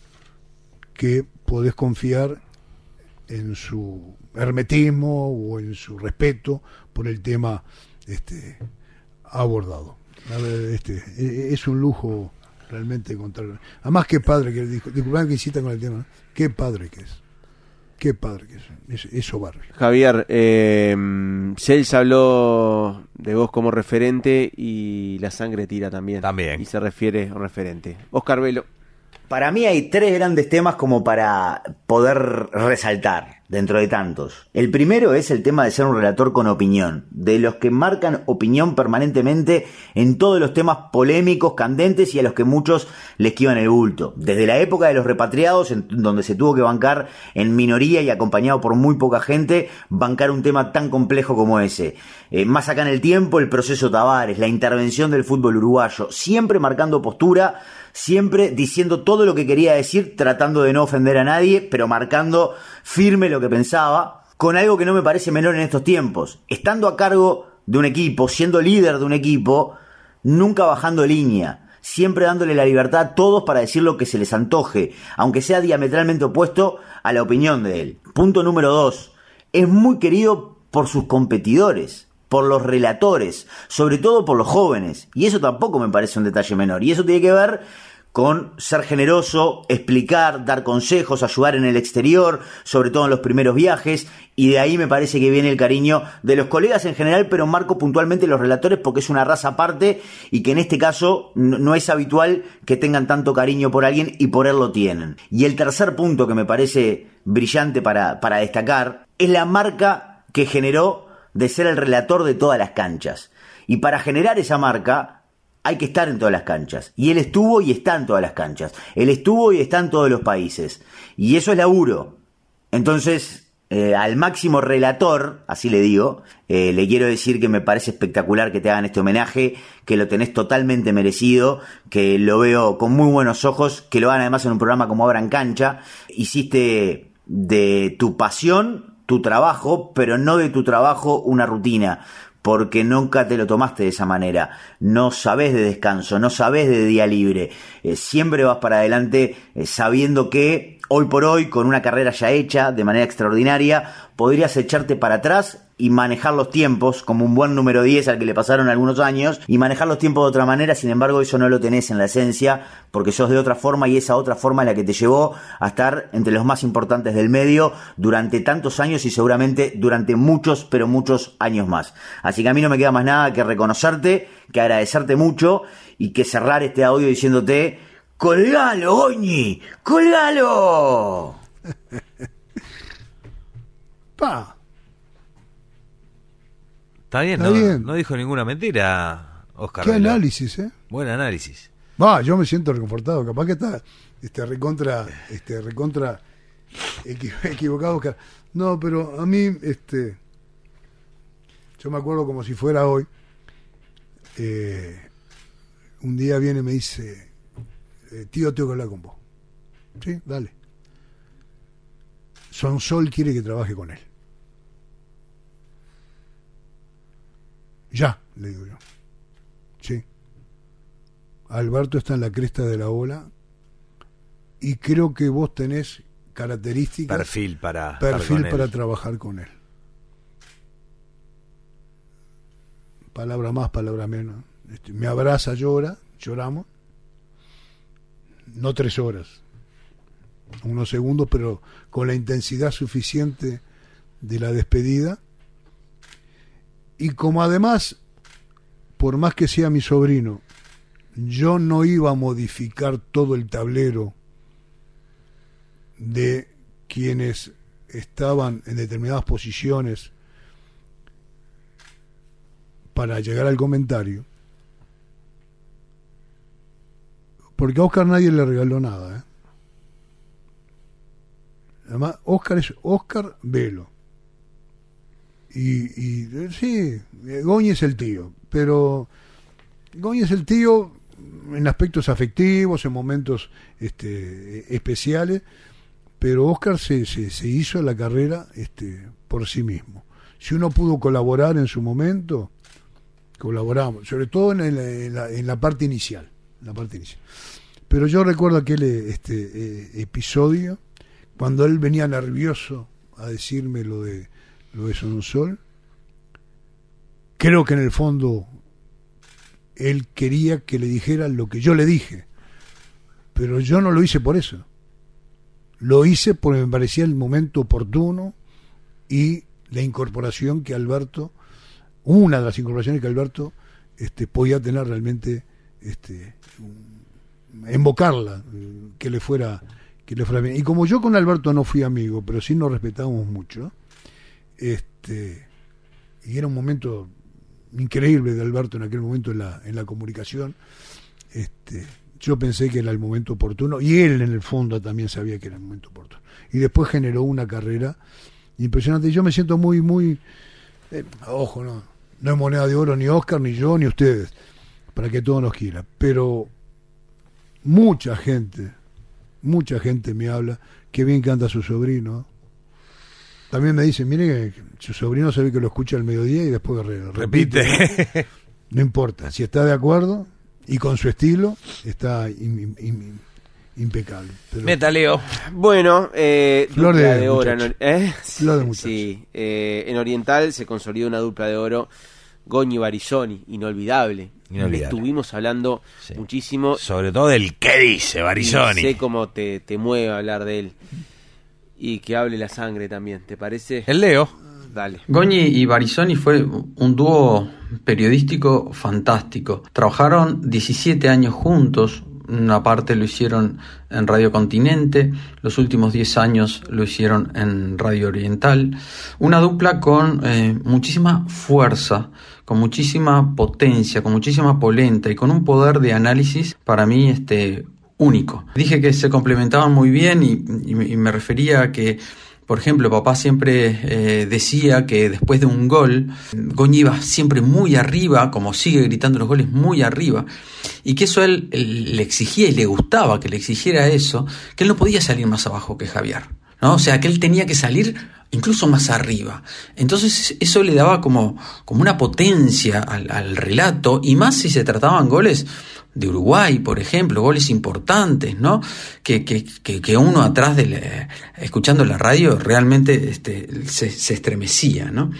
que podés confiar en su hermetismo o en su respeto por el tema este abordado. A ver, este, e- es un lujo realmente contar. Además, qué padre que dijo, disculpame que insista con el tema, ¿no? qué padre que es. Qué padre que es. Es, es soberbio. Javier, eh, Cels habló de vos como referente y la sangre tira también. También. Y se refiere a un referente. Oscar Velo. Para mí hay tres grandes temas como para poder resaltar dentro de tantos. El primero es el tema de ser un relator con opinión, de los que marcan opinión permanentemente en todos los temas polémicos, candentes y a los que muchos les esquivan el bulto. Desde la época de los repatriados, en donde se tuvo que bancar en minoría y acompañado por muy poca gente, bancar un tema tan complejo como ese. Eh, más acá en el tiempo, el proceso Tavares, la intervención del fútbol uruguayo, siempre marcando postura, siempre diciendo todo lo que quería decir, tratando de no ofender a nadie, pero marcando firme lo que pensaba, con algo que no me parece menor en estos tiempos. Estando a cargo de un equipo, siendo líder de un equipo, nunca bajando línea, siempre dándole la libertad a todos para decir lo que se les antoje, aunque sea diametralmente opuesto a la opinión de él. Punto número dos, es muy querido por sus competidores, por los relatores, sobre todo por los jóvenes, y eso tampoco me parece un detalle menor, y eso tiene que ver con ser generoso, explicar, dar consejos, ayudar en el exterior, sobre todo en los primeros viajes, y de ahí me parece que viene el cariño de los colegas en general, pero marco puntualmente los relatores porque es una raza aparte y que en este caso no es habitual que tengan tanto cariño por alguien y por él lo tienen. Y el tercer punto que me parece brillante para, para destacar es la marca que generó de ser el relator de todas las canchas. Y para generar esa marca hay que estar en todas las canchas. Y él estuvo y está en todas las canchas. Él estuvo y está en todos los países. Y eso es laburo. Entonces, eh, al máximo relator, así le digo, eh, le quiero decir que me parece espectacular que te hagan este homenaje, que lo tenés totalmente merecido, que lo veo con muy buenos ojos, que lo hagan además en un programa como Abran Cancha. Hiciste de tu pasión tu trabajo, pero no de tu trabajo una rutina porque nunca te lo tomaste de esa manera. No sabes de descanso, no sabes de día libre. Eh, siempre vas para adelante eh, sabiendo que hoy por hoy, con una carrera ya hecha de manera extraordinaria, podrías echarte para atrás y manejar los tiempos como un buen número 10 al que le pasaron algunos años y manejar los tiempos de otra manera, sin embargo eso no lo tenés en la esencia porque sos de otra forma y esa otra forma es la que te llevó a estar entre los más importantes del medio durante tantos años y seguramente durante muchos pero muchos años más. Así que a mí no me queda más nada que reconocerte, que agradecerte mucho y que cerrar este audio diciéndote ¡Colgalo, Goñi! ¡Colgalo! Pa. Está bien, Está no, bien. no dijo ninguna mentira, Oscar. Qué Vela. análisis, ¿eh? Buen análisis. Va, yo me siento reconfortado. Capaz que está este, recontra, este, recontra equi- equivocado. Oscar. No, pero a mí, este, yo me acuerdo como si fuera hoy. eh, un día viene y me dice, eh, tío, tengo que hablar con vos. Sí, dale. Sonsol quiere que trabaje con él. Ya, le digo yo. Sí. Alberto está en la cresta de la ola y creo que vos tenés características Perfil para perfil para trabajar con él. Palabra más, palabra menos. Este, me abraza, llora, lloramos. No tres horas, unos segundos, pero con la intensidad suficiente de la despedida. Y como además, por más que sea mi sobrino, yo no iba a modificar todo el tablero de quienes estaban en determinadas posiciones para llegar al comentario, porque a Oscar nadie le regaló nada. ¿eh? Además, Oscar es Oscar Velo. Y, y sí, Goñi es el tío, pero Goñi es el tío en aspectos afectivos, en momentos este, especiales, pero Oscar se, se, se, hizo la carrera este, por sí mismo. Si uno pudo colaborar en su momento, colaboramos, sobre todo en, la, en la, parte inicial, la parte inicial. Pero yo recuerdo aquel este, eh, episodio cuando él venía nervioso a decirme lo de lo de Sol. Creo que en el fondo él quería que le dijera lo que yo le dije, pero yo no lo hice por eso. Lo hice porque me parecía el momento oportuno y la incorporación que Alberto, una de las incorporaciones que Alberto este, podía tener realmente, este, invocarla, que le fuera que le fuera bien. Y como yo con Alberto no fui amigo, pero sí nos respetamos mucho, este, y era un momento increíble de Alberto en aquel momento en la, en la comunicación, este, yo pensé que era el momento oportuno, y él en el fondo también sabía que era el momento oportuno. Y después generó una carrera impresionante. Y yo me siento muy, muy, eh, ojo, no, no es moneda de oro ni Oscar, ni yo, ni ustedes, para que todo nos quiera, pero mucha gente, mucha gente me habla, qué bien canta su sobrino. También me dicen, mire que su sobrino sabe que lo escucha al mediodía y después repite. repite. No importa, si está de acuerdo y con su estilo, está impecable. Pero... Leo. Bueno, eh, Flor de, de oro. ¿eh? Flor de sí, eh, en Oriental se consolidó una dupla de oro. Goñi Barizoni, inolvidable. Estuvimos hablando muchísimo. Sobre todo del qué dice Barizoni. Sé cómo te, te mueve hablar de él. Y que hable la sangre también, ¿te parece? El Leo. Dale. Goñi y Barizoni fue un dúo periodístico fantástico. Trabajaron 17 años juntos, una parte lo hicieron en Radio Continente, los últimos 10 años lo hicieron en Radio Oriental. Una dupla con eh, muchísima fuerza, con muchísima potencia, con muchísima polenta y con un poder de análisis para mí este, único. Dije que se complementaban muy bien y, me refería a que por ejemplo, papá siempre eh, decía que después de un gol, Goñi iba siempre muy arriba, como sigue gritando los goles, muy arriba, y que eso él, le exigía y le gustaba que le exigiera eso, que él no podía salir más abajo que Javier. ¿no? O sea, que él tenía que salir incluso más arriba. Entonces eso le daba como, como una potencia al relato, y más si se trataban goles de Uruguay, por ejemplo, goles importantes, ¿no? Que, que, que, uno atrás de escuchando la radio realmente este, se, estremecía, ¿no?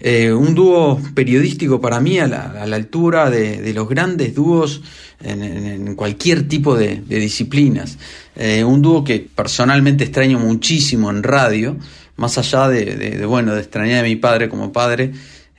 Eh, un dúo periodístico para mí a la, a la altura de, los grandes dúos en, cualquier tipo de, de disciplinas. Eh, un dúo que personalmente extraño muchísimo en radio, más allá de, de, bueno, de extrañar a mi padre como padre,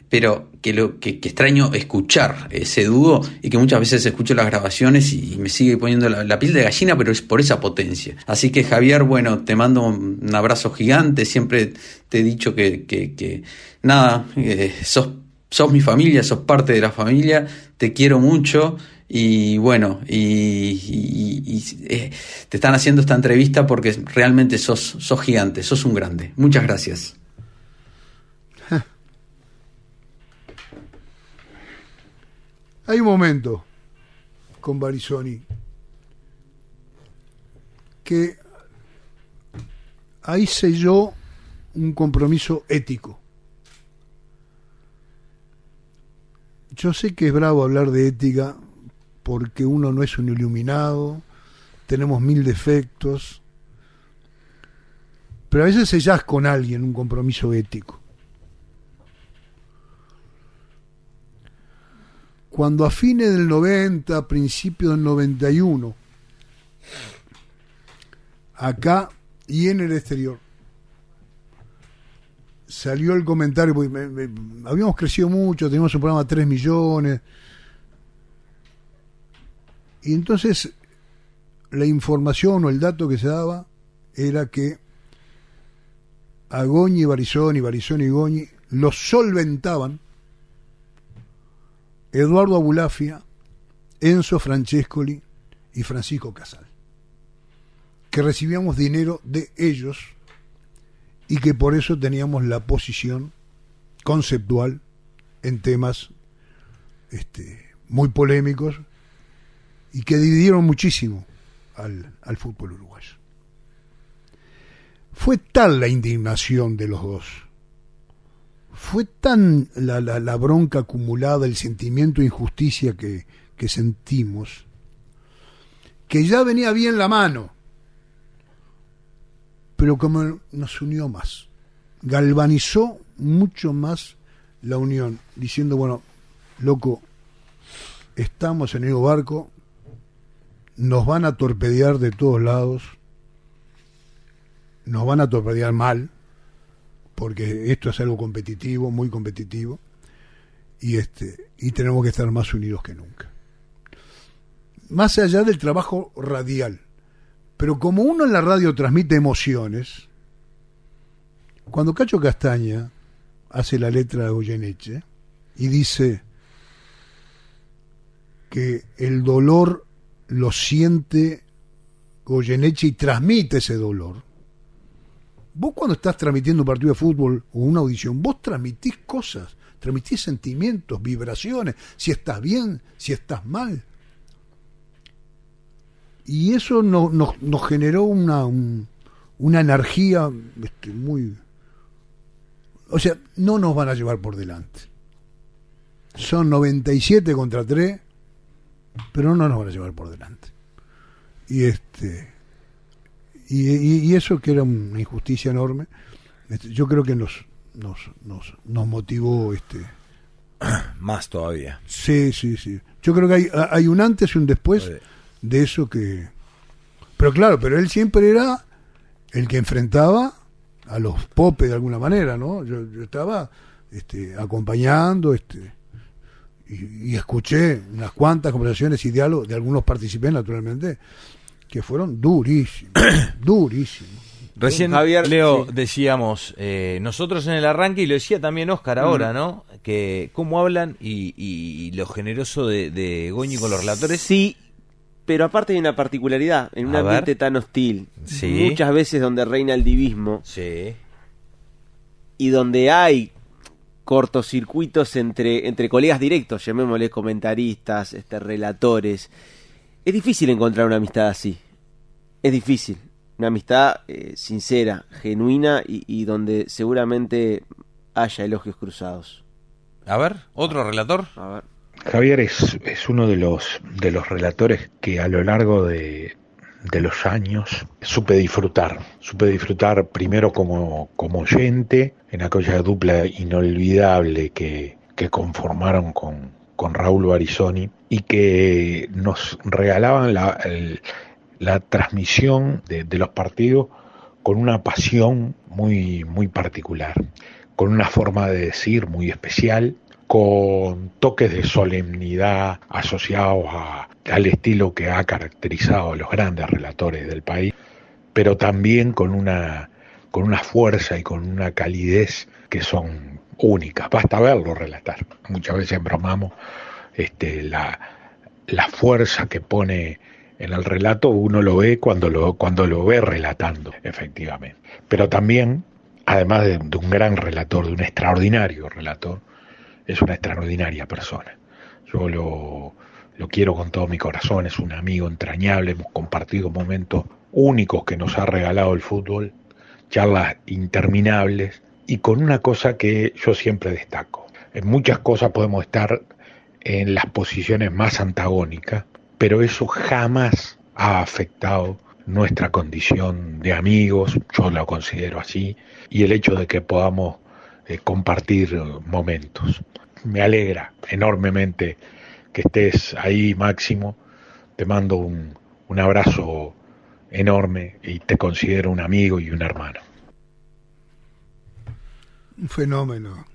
pero que, lo, que, extraño escuchar ese dúo y que muchas veces escucho las grabaciones y, me sigue poniendo la, piel de gallina, pero es por esa potencia. Así que Javier, bueno, te mando un abrazo gigante, siempre te he dicho que, que, nada, eh, sos, sos mi familia, sos parte de la familia, te quiero mucho y bueno, y, eh, te están haciendo esta entrevista porque realmente sos, sos gigante, sos un grande. Muchas gracias. Hay un momento con Barizoni que ahí selló un compromiso ético. Yo sé que es bravo hablar de ética porque uno no es un iluminado, tenemos mil defectos, pero a veces sellás con alguien un compromiso ético. Cuando a fines del 90, principio del 91, acá y en el exterior, salió el comentario, porque habíamos crecido mucho, teníamos un programa de 3 millones, y entonces la información o el dato que se daba era que a Goñi, Barizoni, Barizoni y Goñi, los solventaban Eduardo Abulafia, Enzo Francescoli y Francisco Casal, que recibíamos dinero de ellos y que por eso teníamos la posición conceptual en temas este, muy polémicos y que dividieron muchísimo al, al fútbol uruguayo. Fue tal la indignación de los dos, fue tan la, la, la bronca acumulada, el sentimiento de injusticia que, que sentimos, que ya venía bien la mano, pero como nos unió más, galvanizó mucho más la unión, diciendo, bueno, loco, estamos en el barco, nos van a torpedear de todos lados, nos van a torpedear mal, porque esto es algo competitivo, muy competitivo, y este, y tenemos que estar más unidos que nunca. Más allá del trabajo radial. Pero como uno en la radio transmite emociones, cuando Cacho Castaña hace la letra de Goyeneche y dice que el dolor lo siente Goyeneche y transmite ese dolor. Vos cuando estás transmitiendo un partido de fútbol o una audición, vos transmitís cosas, transmitís sentimientos, vibraciones, si estás bien, si estás mal. Y eso nos, nos, generó una, un, una energía este, muy... O sea, no nos van a llevar por delante. Son 97 contra 3, pero no nos van a llevar por delante. Y este y, y, y eso que era una injusticia enorme, este, yo creo que nos nos, nos, nos motivó este más todavía. Sí, sí, sí. Yo creo que hay, hay un antes y un después de eso que... Pero claro, pero él siempre era el que enfrentaba a los popes de alguna manera, ¿no? Yo, yo estaba este, acompañando este, y, y, escuché unas cuantas conversaciones y diálogos de algunos participé naturalmente que fueron durísimos, durísimos. Recién, Javier, Leo, sí. decíamos, eh, nosotros en el arranque, y lo decía también Oscar ahora, Mm. ¿no? Que cómo hablan y, y- y lo generoso de, de Goñi con los relatores. Sí, pero aparte hay una particularidad, en un A ambiente ver. tan hostil, Sí. muchas veces donde reina el divismo Sí. y donde hay cortocircuitos entre, entre colegas directos, llamémosle comentaristas, este, relatores, es difícil encontrar una amistad así. Es difícil. Una amistad eh, sincera, genuina y, y donde seguramente haya elogios cruzados. A ver, otro relator. A ver. Javier es, es uno de los, de los relatores que a lo largo de, de los años supe disfrutar. Supe disfrutar primero como, como oyente en aquella dupla inolvidable que, que conformaron con, con Raúl Barizoni y que nos regalaban la, transmisión de, de los partidos con una pasión muy, muy particular, con una forma de decir muy especial, con toques de solemnidad asociados a- al estilo que ha caracterizado a los grandes relatores del país, pero también con una, con una fuerza y con una calidez que son únicas. Basta verlo relatar. Muchas veces bromamos este, la, fuerza que pone en el relato, uno lo ve cuando lo, cuando lo ve relatando, efectivamente. Pero también, además de, de un gran relator, de un extraordinario relator, es una extraordinaria persona. Yo lo, lo quiero con todo mi corazón, es un amigo entrañable, hemos compartido momentos únicos que nos ha regalado el fútbol, charlas interminables y con una cosa que yo siempre destaco. En muchas cosas podemos estar en las posiciones más antagónicas, pero eso jamás ha afectado nuestra condición de amigos, yo lo considero así, y el hecho de que podamos eh, compartir momentos. Me alegra enormemente que estés ahí, Máximo. Te mando un, un abrazo enorme y te considero un amigo y un hermano. Un fenómeno.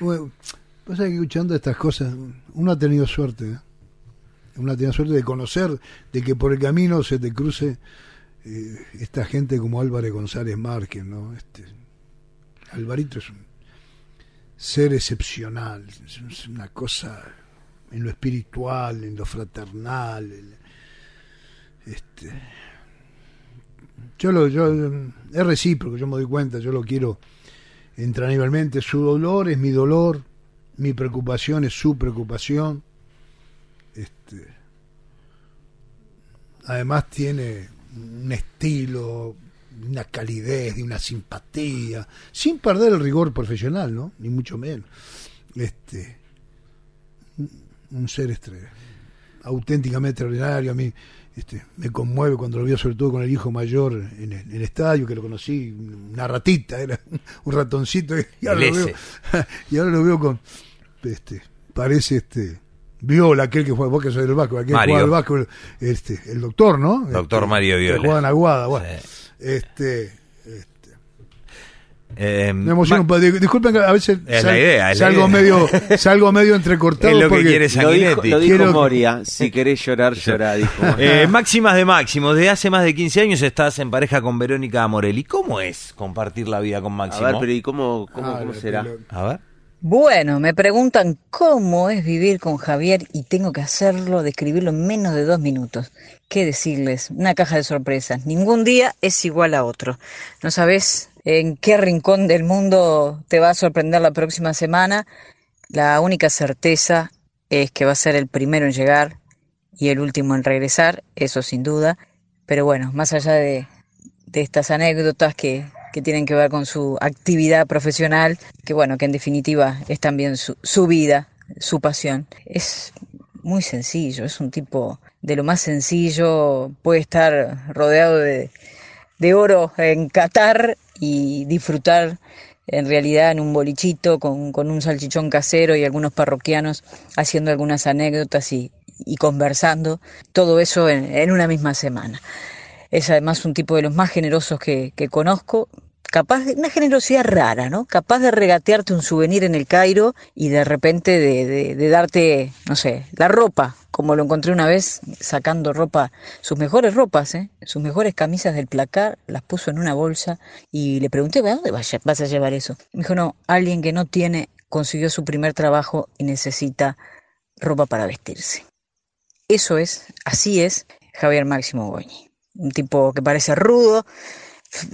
Bueno, pasa que escuchando estas cosas, uno ha tenido suerte. ¿eh? Uno ha tenido suerte de conocer, de que por el camino se te cruce eh, esta gente como Álvarez González Márquez, ¿no? Este, Alvarito es un ser excepcional, es una cosa en lo espiritual, en lo fraternal. Este, yo lo, yo, es recíproco, yo me doy cuenta, yo lo quiero entrañablemente. Su dolor es mi dolor, mi preocupación es su preocupación. Este, además tiene un estilo, una calidez, una simpatía, sin perder el rigor profesional, ¿no? Ni mucho menos. Este, un ser este, auténticamente extraordinario. A mí este, me conmueve cuando lo veo, sobre todo con el hijo mayor en el, estadio, que lo conocí, una ratita, era un ratoncito, y ahora, lo veo, y ahora lo veo con. Este, parece este. Viola, aquel que juega, vos que soy del Vasco, aquel que juega el Vasco, este, el doctor, ¿no? Doctor este, Mario Viola. Que juega en Aguada, bueno. Este, eh, me emociono un poco. Disculpen, a veces es sal, la idea, es salgo, la idea. Medio, salgo medio entrecortado. Es lo que porque quiere Lo dijo, lo dijo Quiero- Moria, si querés llorar, llorá, dijo Moria. Eh, máximas de Máximo, desde hace más de 15 años estás en pareja con Verónica Morelli. ¿Cómo es compartir la vida con A Máximo? ver, pero ¿y cómo, cómo, Ah, cómo será? A ver. Bueno, me preguntan cómo es vivir con Javier y tengo que hacerlo, describirlo en menos de dos minutos. ¿Qué decirles? Una caja de sorpresas. Ningún día es igual a otro. No sabes en qué rincón del mundo te va a sorprender la próxima semana. La única certeza es que va a ser el primero en llegar y el último en regresar, eso sin duda. Pero bueno, más allá de, de estas anécdotas que, que tienen que ver con su actividad profesional, que bueno, que en definitiva es también su, su vida, su pasión. Es muy sencillo, es un tipo de lo más sencillo, puede estar rodeado de, de oro en Qatar y disfrutar en realidad en un bolichito con, con un salchichón casero y algunos parroquianos haciendo algunas anécdotas y, y conversando, todo eso en, una misma semana. Es además un tipo de los más generosos que, que conozco, capaz de una generosidad rara, ¿no? Capaz de regatearte un souvenir en el Cairo y de repente de, de- darte, no sé, la ropa, como lo encontré una vez sacando ropa, sus mejores ropas, ¿eh? sus mejores camisas del placar, las puso en una bolsa y le pregunté, ¿a dónde vas a llevar eso? Me dijo, no, alguien que no tiene, consiguió su primer trabajo y necesita ropa para vestirse. Eso es, así es Javier Máximo Goñi. Un tipo que parece rudo,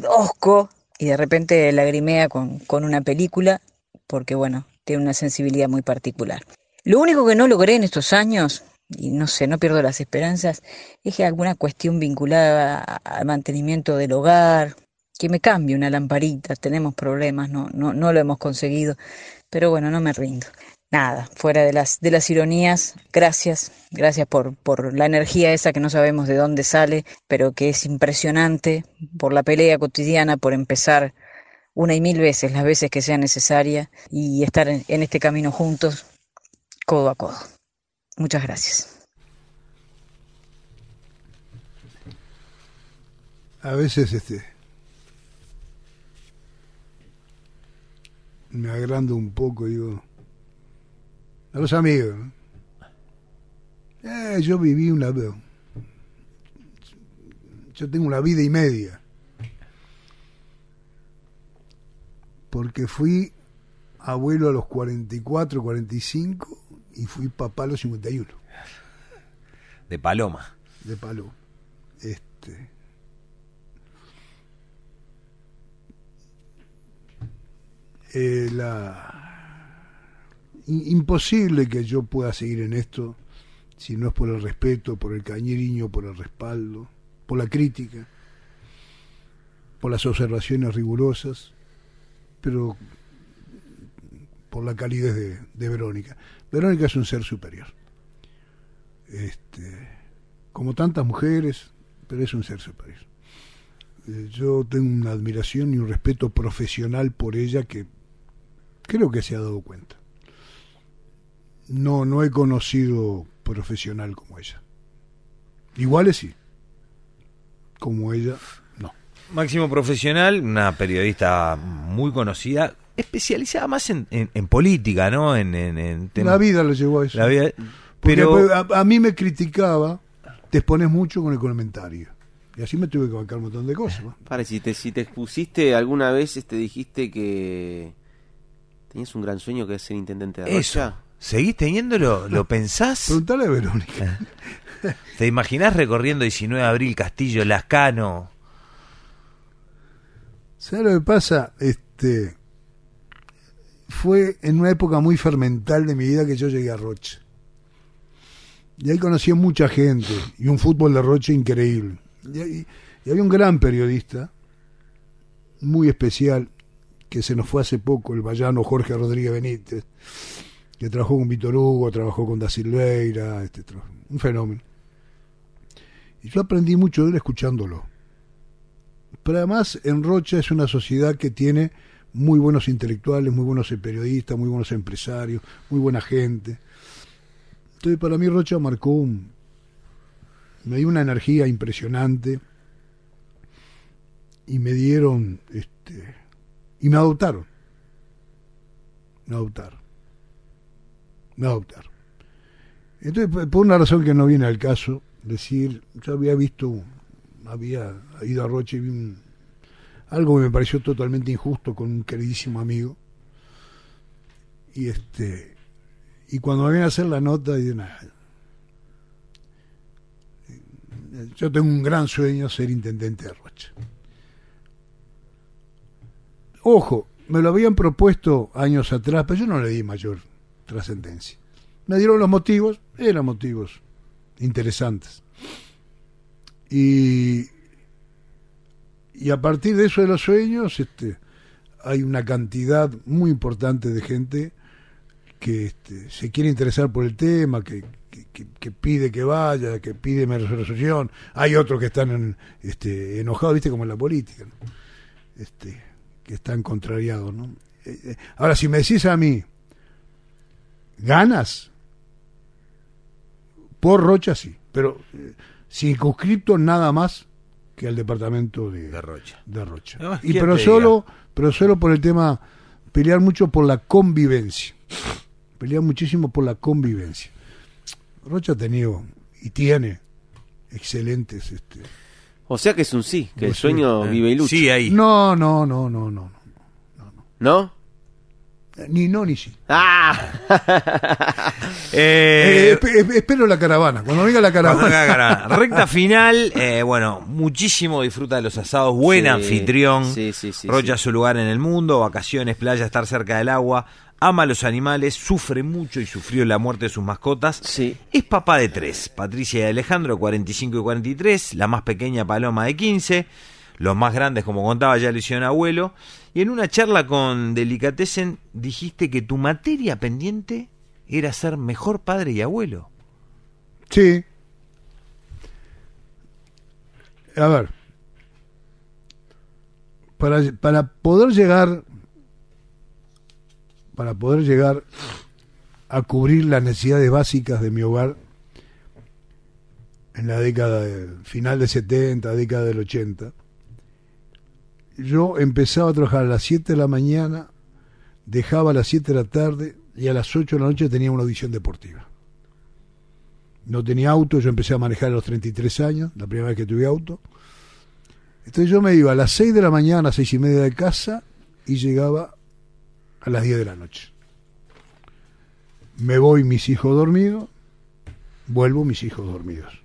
osco, y de repente lagrimea con, con una película, porque bueno, tiene una sensibilidad muy particular. Lo único que no logré en estos años, y no sé, no pierdo las esperanzas, es que alguna cuestión vinculada al mantenimiento del hogar, que me cambie una lamparita, tenemos problemas, no, no, no lo hemos conseguido, pero bueno, no me rindo. Nada, fuera de las, de las ironías, gracias, gracias por, por la energía esa que no sabemos de dónde sale, pero que es impresionante, por la pelea cotidiana, por empezar una y mil veces, las veces que sea necesaria, y estar en, este camino juntos, codo a codo. Muchas gracias. A veces este me agrando un poco, digo, a los amigos. ¿no? Eh, yo viví una yo tengo una vida y media. Porque fui abuelo a los 44, 45 y fui papá a los 51 De Paloma. de palo. Este. Eh, la imposible que yo pueda seguir en esto si no es por el respeto, por el cañeriño, por el respaldo, por la crítica, por las observaciones rigurosas, pero por la calidez de, de Verónica. Verónica es un ser superior. Este, como tantas mujeres, pero es un ser superior. Eh, Yo tengo una admiración y un respeto profesional por ella que creo que se ha dado cuenta. No, no he conocido profesional como ella. Iguales sí. Como ella, no. Máximo profesional, una periodista muy conocida, especializada más en, en- en política, ¿no? En, en, en temas- La vida lo llevó a eso. La vida- pero a, a mí me criticaba, te expones mucho con el comentario. Y así me tuve que bancar un montón de cosas. ¿no? Pare, si te, si te expusiste alguna vez, te dijiste que tenías un gran sueño que es ser intendente de Eso. ¿Seguís teniéndolo? ¿Lo pensás? Preguntale a Verónica. ¿Te imaginás recorriendo 19 de abril Castillo, Lascano? ¿Sabes lo que pasa? Este fue en una época muy fermental de mi vida que yo llegué a Rocha. Y ahí conocí a mucha gente y un fútbol de Rocha increíble. Y, ahí- y había un gran periodista, muy especial, que se nos fue hace poco, el vallano Jorge Rodríguez Benítez, que trabajó con Víctor Hugo, trabajó con Da Silveira, este, un fenómeno. Y yo aprendí mucho de él escuchándolo. Pero además en Rocha es una sociedad que tiene muy buenos intelectuales, muy buenos periodistas, muy buenos empresarios, muy buena gente. Entonces para mí Rocha marcó un... me dio una energía impresionante y me dieron este y me adoptaron. Me adoptaron. Me adoptaron. Entonces, por- una razón que no viene al caso, decir, yo había visto, había ido a Rocha y vi un- algo que me pareció totalmente injusto con un queridísimo amigo. Y este y cuando me viene a hacer la nota, dije, "Nah, yo tengo un gran sueño ser intendente de Rocha. Ojo, me lo habían propuesto años atrás, pero yo no le di mayor trascendencia. Me dieron los motivos, eran motivos interesantes. Y, y a partir de eso de los sueños, este, hay una cantidad muy importante de gente que este, se quiere interesar por el tema, que, que, pide que vaya, que pide mi resolución. Hay otros que están en- este, enojados, viste, como en la política, este, que están contrariados. ¿no? Eh, eh, Ahora, si me decís a mí, ¿ganas? Por Rocha sí, pero eh, circunscripto nada más que al departamento de, Rocha. de Rocha. No, y ¿quién pero solo, pero solo por el tema, pelear mucho por la convivencia. Pelear muchísimo por la convivencia. Rocha ha tenido y tiene excelentes este O sea que es un sí, que el sueño Eh, vive y lucha. Sí, ahí. No, no, no, no, no. ¿No? Ni no ni sí. ¡Ah! Eh, Eh, espe- espe- espero la caravana. Cuando venga la caravana. venga Caravana. Recta final, eh, bueno, muchísimo disfruta de los asados, buen Sí, anfitrión, sí, sí, sí, Rocha sí. su lugar en el mundo, vacaciones, playa, estar cerca del agua, ama a los animales, sufre mucho y sufrió la muerte de sus mascotas. Es papá de tres, Patricia y Alejandro, 45 y 43, la más pequeña Paloma de 15, los más grandes, como contaba, ya lo hicieron abuelo. Y en una charla con Delicatessen dijiste que tu materia pendiente era ser mejor padre y abuelo. Sí. A ver. Para, para poder llegar para poder llegar a cubrir las necesidades básicas de mi hogar en la década de, final de 70, década del 80, yo empezaba a trabajar a las 7 de la mañana, dejaba a las 7 de la tarde y a las 8 de la noche tenía una audición deportiva. No tenía auto, yo empecé a manejar a los 33 años, la primera vez que tuve auto. Entonces yo me iba a las 6 de la mañana, a 6 y media de casa y llegaba a las 10 de la noche. Me voy mis hijos dormidos, vuelvo mis hijos dormidos.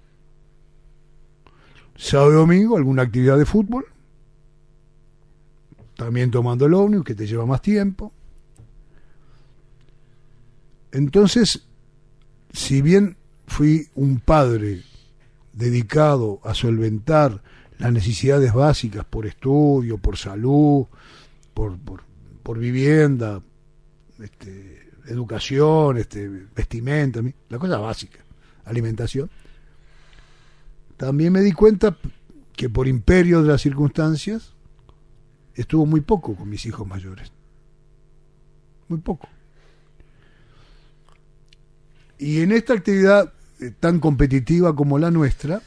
Sábado y domingo, alguna actividad de fútbol, también tomando el ómnibus, que te lleva más tiempo. Entonces, si bien fui un padre dedicado a solventar las necesidades básicas por estudio, por salud, por, por, por vivienda, este, educación, este, vestimenta, la cosa básica, alimentación. También me di cuenta que por imperio de las circunstancias estuvo muy poco con mis hijos mayores. Muy poco. Y en esta actividad eh, tan competitiva como la nuestra,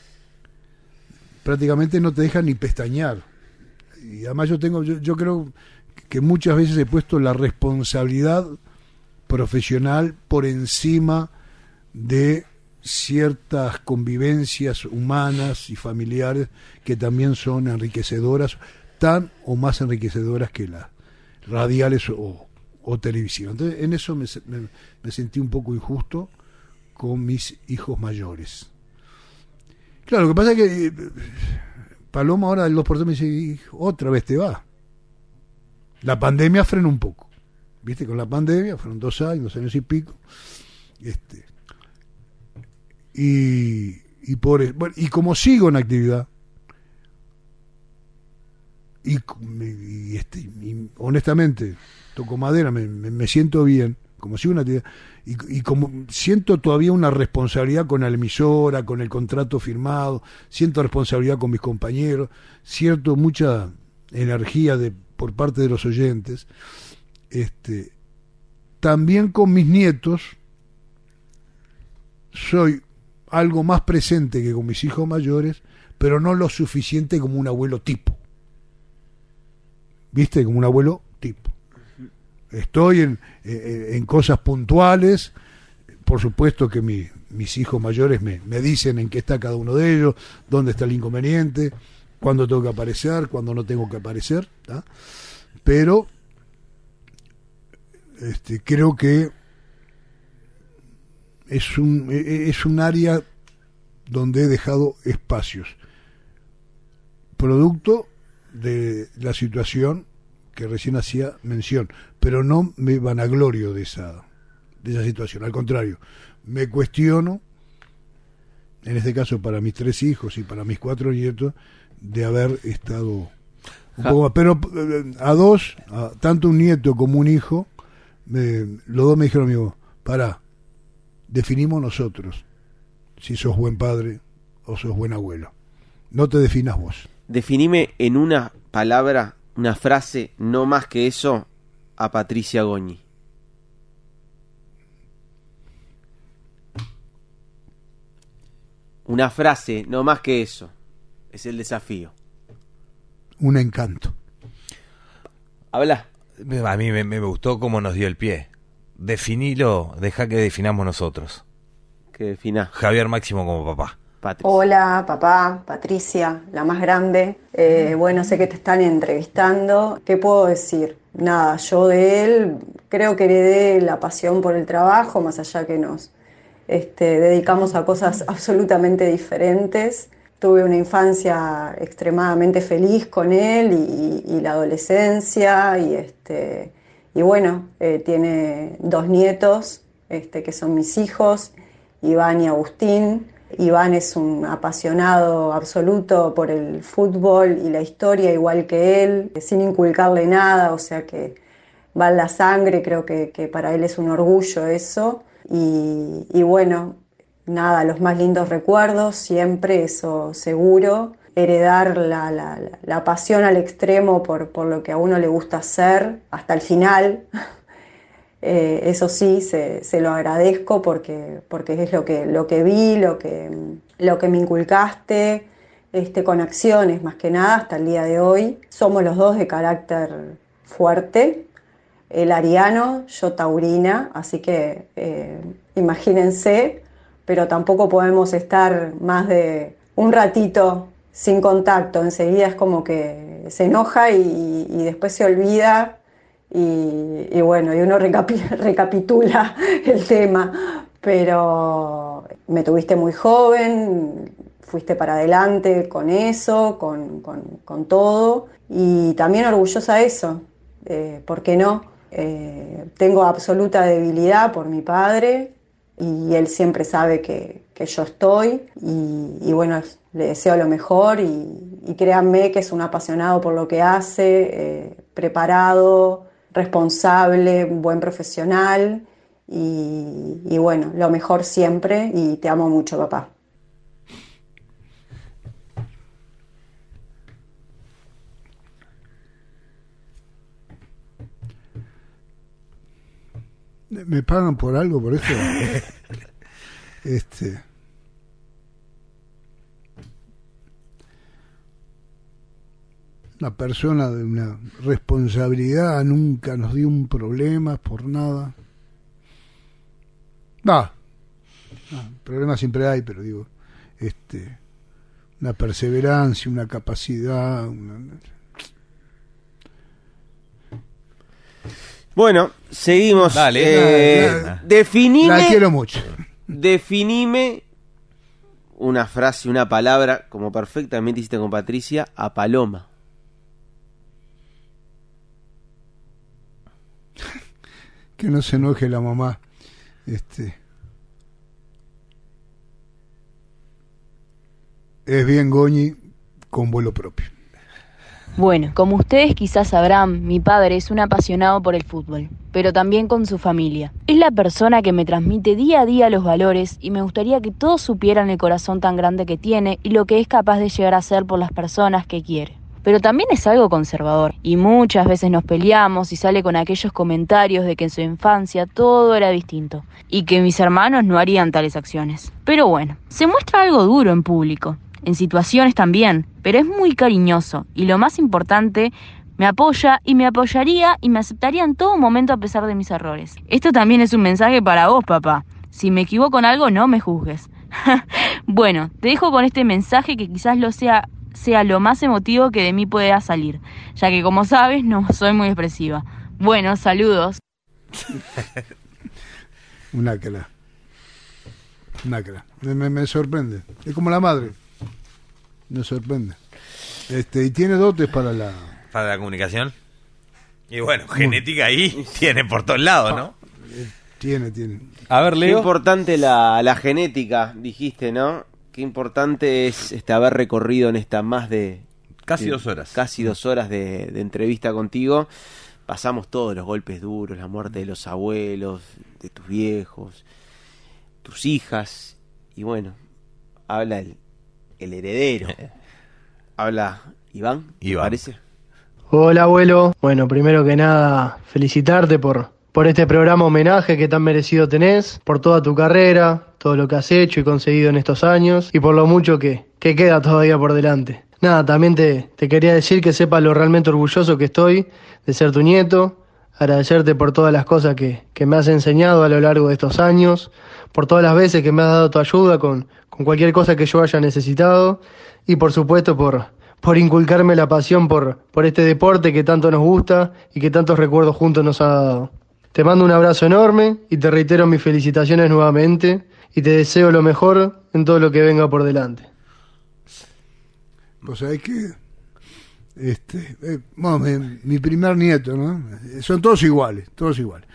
prácticamente no te dejan ni pestañear. Y además yo tengo, yo, yo creo que muchas veces he puesto la responsabilidad profesional por encima de ciertas convivencias humanas y familiares que también son enriquecedoras, tan o más enriquecedoras que las radiales o, o televisivas. Entonces, en eso me, sentí un poco injusto con mis hijos mayores. Claro, lo que pasa es que eh, Paloma ahora el 2 por 3 me dice, otra vez te va. La pandemia frena un poco. ¿Viste? Con la pandemia, fueron dos años, dos años y pico. Este, y, y, por, bueno, y como sigo en actividad, y, este, honestamente, toco madera, me, siento bien, como en actividad, y, y, como siento todavía una responsabilidad con la emisora, con el contrato firmado, siento responsabilidad con mis compañeros, siento mucha energía de, por parte de los oyentes, este, también con mis nietos soy algo más presente que con mis hijos mayores, pero no lo suficiente como un abuelo tipo. ¿Viste? Como un abuelo tipo. Estoy en, eh, en cosas puntuales, por supuesto que mi, mis hijos mayores me, me, dicen en qué está cada uno de ellos, dónde está el inconveniente, cuándo tengo que aparecer, cuándo no tengo que aparecer, pero este, creo que es un, es un área donde he dejado espacios, producto de la situación que recién hacía mención, pero no me vanaglorio de esa, de esa situación, al contrario, me cuestiono, en este caso para mis tres hijos y para mis cuatro nietos, de haber estado un poco más, pero eh, a dos, a, tanto un nieto como un hijo, me, los dos me dijeron, amigo, para, definimos nosotros si sos buen padre o sos buen abuelo. No te definas vos. Definime en una palabra, una frase, no más que eso, a Patricia Goñi. Una frase, no más que eso. Es el desafío. Un encanto. Habla. A mí me, me gustó cómo nos dio el pie. Definilo, deja que definamos nosotros. Que defina. Javier Máximo como papá. Patricia. Hola, papá, Patricia, la más grande. Eh, bueno, sé que te están entrevistando. ¿Qué puedo decir? Nada, yo de él creo que heredé la pasión por el trabajo, más allá que nos este, dedicamos a cosas absolutamente diferentes. Tuve una infancia extremadamente feliz con él y, y la adolescencia y este y bueno, eh, tiene dos nietos este, que son mis hijos, Iván y Agustín. Iván es un apasionado absoluto por el fútbol y la historia, igual que él, sin inculcarle nada, o sea que va en la sangre, creo que, que para él es un orgullo eso. Y, y bueno, nada, los más lindos recuerdos, siempre, eso seguro heredar la, la, la, pasión al extremo por, por, lo que a uno le gusta hacer hasta el final. Eh, eso sí, se, se, lo agradezco porque, porque es lo que, lo que vi, lo que, lo que me inculcaste, este, con acciones más que nada hasta el día de hoy. Somos los dos de carácter fuerte, el ariano, yo taurina, así que eh, imagínense, pero tampoco podemos estar más de un ratito sin contacto, enseguida es como que se enoja y, y después se olvida y, bueno, y uno recapi recapitula el tema, pero me tuviste muy joven, fuiste para adelante con eso, con, con, todo. Y también orgullosa de eso, eh, ¿por qué no? Eh, tengo absoluta debilidad por mi padre y él siempre sabe que, que yo estoy. Y, y bueno, le deseo lo mejor y, y, créanme que es un apasionado por lo que hace, eh, preparado, responsable, buen profesional y, y, bueno, lo mejor siempre y te amo mucho, papá. ¿Me pagan por algo por eso? este una persona de una responsabilidad, nunca nos dio un problema por nada. Va. No, problemas siempre hay, pero digo, este, una perseverancia, una capacidad. una- Bueno, seguimos. Dale. Eh, la- definime. la quiero mucho. Definime una frase, una palabra, como perfectamente hiciste con Patricia, a Paloma. Que no se enoje la mamá. Este. Es bien Goñi con vuelo propio. Bueno, como ustedes quizás sabrán, mi padre es un apasionado por el fútbol, pero también con su familia. Es la persona que me transmite día a día los valores y me gustaría que todos supieran el corazón tan grande que tiene y lo que es capaz de llegar a ser por las personas que quiere. Pero también es algo conservador y muchas veces nos peleamos y sale con aquellos comentarios de que en su infancia todo era distinto y que mis hermanos no harían tales acciones. Pero bueno, se muestra algo duro en público, en situaciones también, pero es muy cariñoso y lo más importante, me apoya y me apoyaría y me aceptaría en todo momento a pesar de mis errores. Esto también es un mensaje para vos, papá. Si me equivoco en algo, no me juzgues. bueno, te dejo con este mensaje que quizás lo sea sea lo más emotivo que de mí pueda salir, ya que como sabes no soy muy expresiva. Bueno, saludos. Un ácala. Un ácala. Me, me- me sorprende. Es como la madre. Me sorprende. Este, y tiene dotes para la. Para la comunicación. Y bueno, genética ahí tiene por todos lados, ¿no? Tiene, tiene. A ver, Qué Leo. importante la, la genética, dijiste, ¿no? Qué importante es este, haber recorrido en esta más de... Casi de- dos horas. Casi dos horas de, de entrevista contigo. Pasamos todos los golpes duros, la muerte de los abuelos, de tus viejos, tus hijas. Y bueno, habla el, el heredero. Habla Iván, ¿te Iván. parece? Hola abuelo, bueno, primero que nada, felicitarte por, por este programa homenaje que tan merecido tenés, por toda tu carrera, todo lo que has hecho y conseguido en estos años y por lo mucho que, que queda todavía por delante. Nada, también te, te quería decir que sepas lo realmente orgulloso que estoy de ser tu nieto, agradecerte por todas las cosas que, que me has enseñado a lo largo de estos años, por todas las veces que me has dado tu ayuda con, con cualquier cosa que yo haya necesitado y por supuesto por, por inculcarme la pasión por, por este deporte que tanto nos gusta y que tantos recuerdos juntos nos ha dado. Te mando un abrazo enorme y te reitero mis felicitaciones nuevamente y te deseo lo mejor en todo lo que venga por delante. Pues hay que. Este, eh, bueno, mi, mi primer nieto, ¿no? Son todos iguales, todos iguales.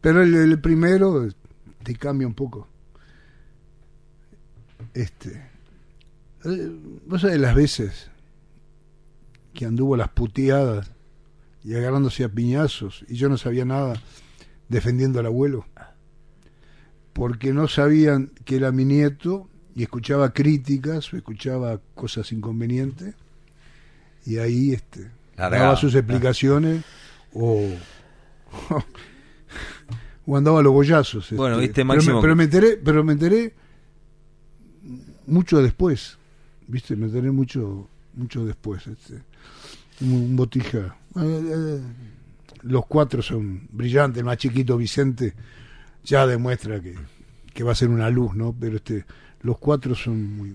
Pero el, el primero eh, te cambia un poco. Este. eh, Vos sabés las veces que anduvo las puteadas y agarrándose a piñazos y yo no sabía nada defendiendo al abuelo. Porque no sabían que era mi nieto y escuchaba críticas o escuchaba cosas inconvenientes. Y ahí este daba sus explicaciones o o andaba a los bollazos este. Bueno, viste, pero me- pero, enteré pero me enteré mucho después viste me enteré mucho mucho después este. Un, un botija los cuatro son brillantes el más chiquito Vicente ya demuestra que, que va a ser una luz, ¿no? Pero este, los cuatro son muy,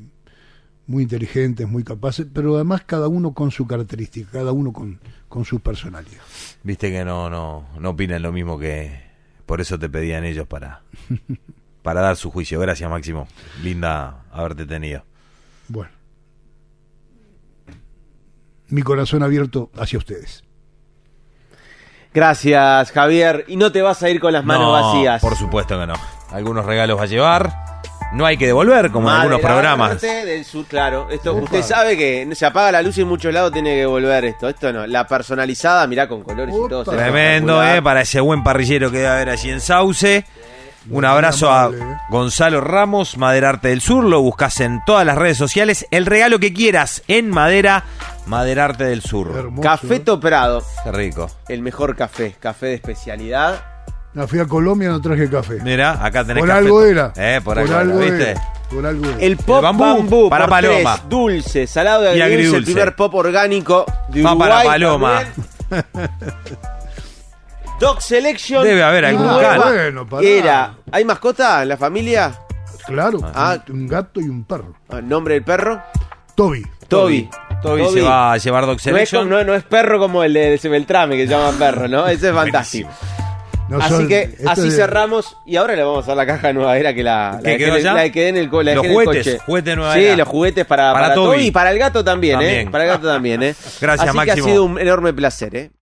muy inteligentes, muy capaces, pero además cada uno con su característica, cada uno con, con su personalidad. Viste que no, no, no opinan lo mismo que... Por eso te pedían ellos para, para dar su juicio. Gracias, Máximo. Linda haberte tenido. Bueno. Mi corazón abierto hacia ustedes. Gracias, Javier. Y no te vas a ir con las manos No, vacías. Por supuesto que no. Algunos regalos va a llevar. No hay que devolver, como en algunos programas. Del sur, claro. Esto, usted sabe que se apaga la luz y en muchos lados tiene que volver esto. Esto no. La personalizada, mirá con colores y todo. Tremendo. ¿eh? Para ese buen parrillero que debe haber allí en Sauce. Un abrazo a Gonzalo Ramos, Maderarte del Sur. Lo buscas en todas las redes sociales. El regalo que quieras en madera, Maderarte del Sur. Café Toprado. Qué rico. El mejor café. Café de especialidad. La fui a Colombia no traje café. Mira, acá tenés Por café. algo era. Eh, por, Por algo, algo era, ¿viste? Por algo era. El pop bambú bambú, para por Paloma. tres, dulce, salado de Y agridulce, el agridulce. primer pop orgánico de Va Uruguay. para Paloma. Dog Selection. Debe haber algún can. Bueno, pará. Era. ¿Hay mascota en la familia? Claro, Ah. un, gato y un perro. Ah, ¿Nombre del perro? Toby. Toby. Toby se va a llevar Dog No es, Selection. no- no es perro como el de Beltrame que se llama perro, ¿no? Ese es fantástico. No así son- que esto así cerramos y ahora le vamos a dar la caja nueva era que la, la ¿Qué dejé quedó en el- ya? la que en el, co- la Los dejé en el juguetes, coche. juguete nueva Sí, era. los juguetes para, Para para Toby. Toby y para el gato también, ¿eh? También. Para el gato también, ¿eh? Gracias, Así que Máximo. ha sido un enorme placer, ¿eh?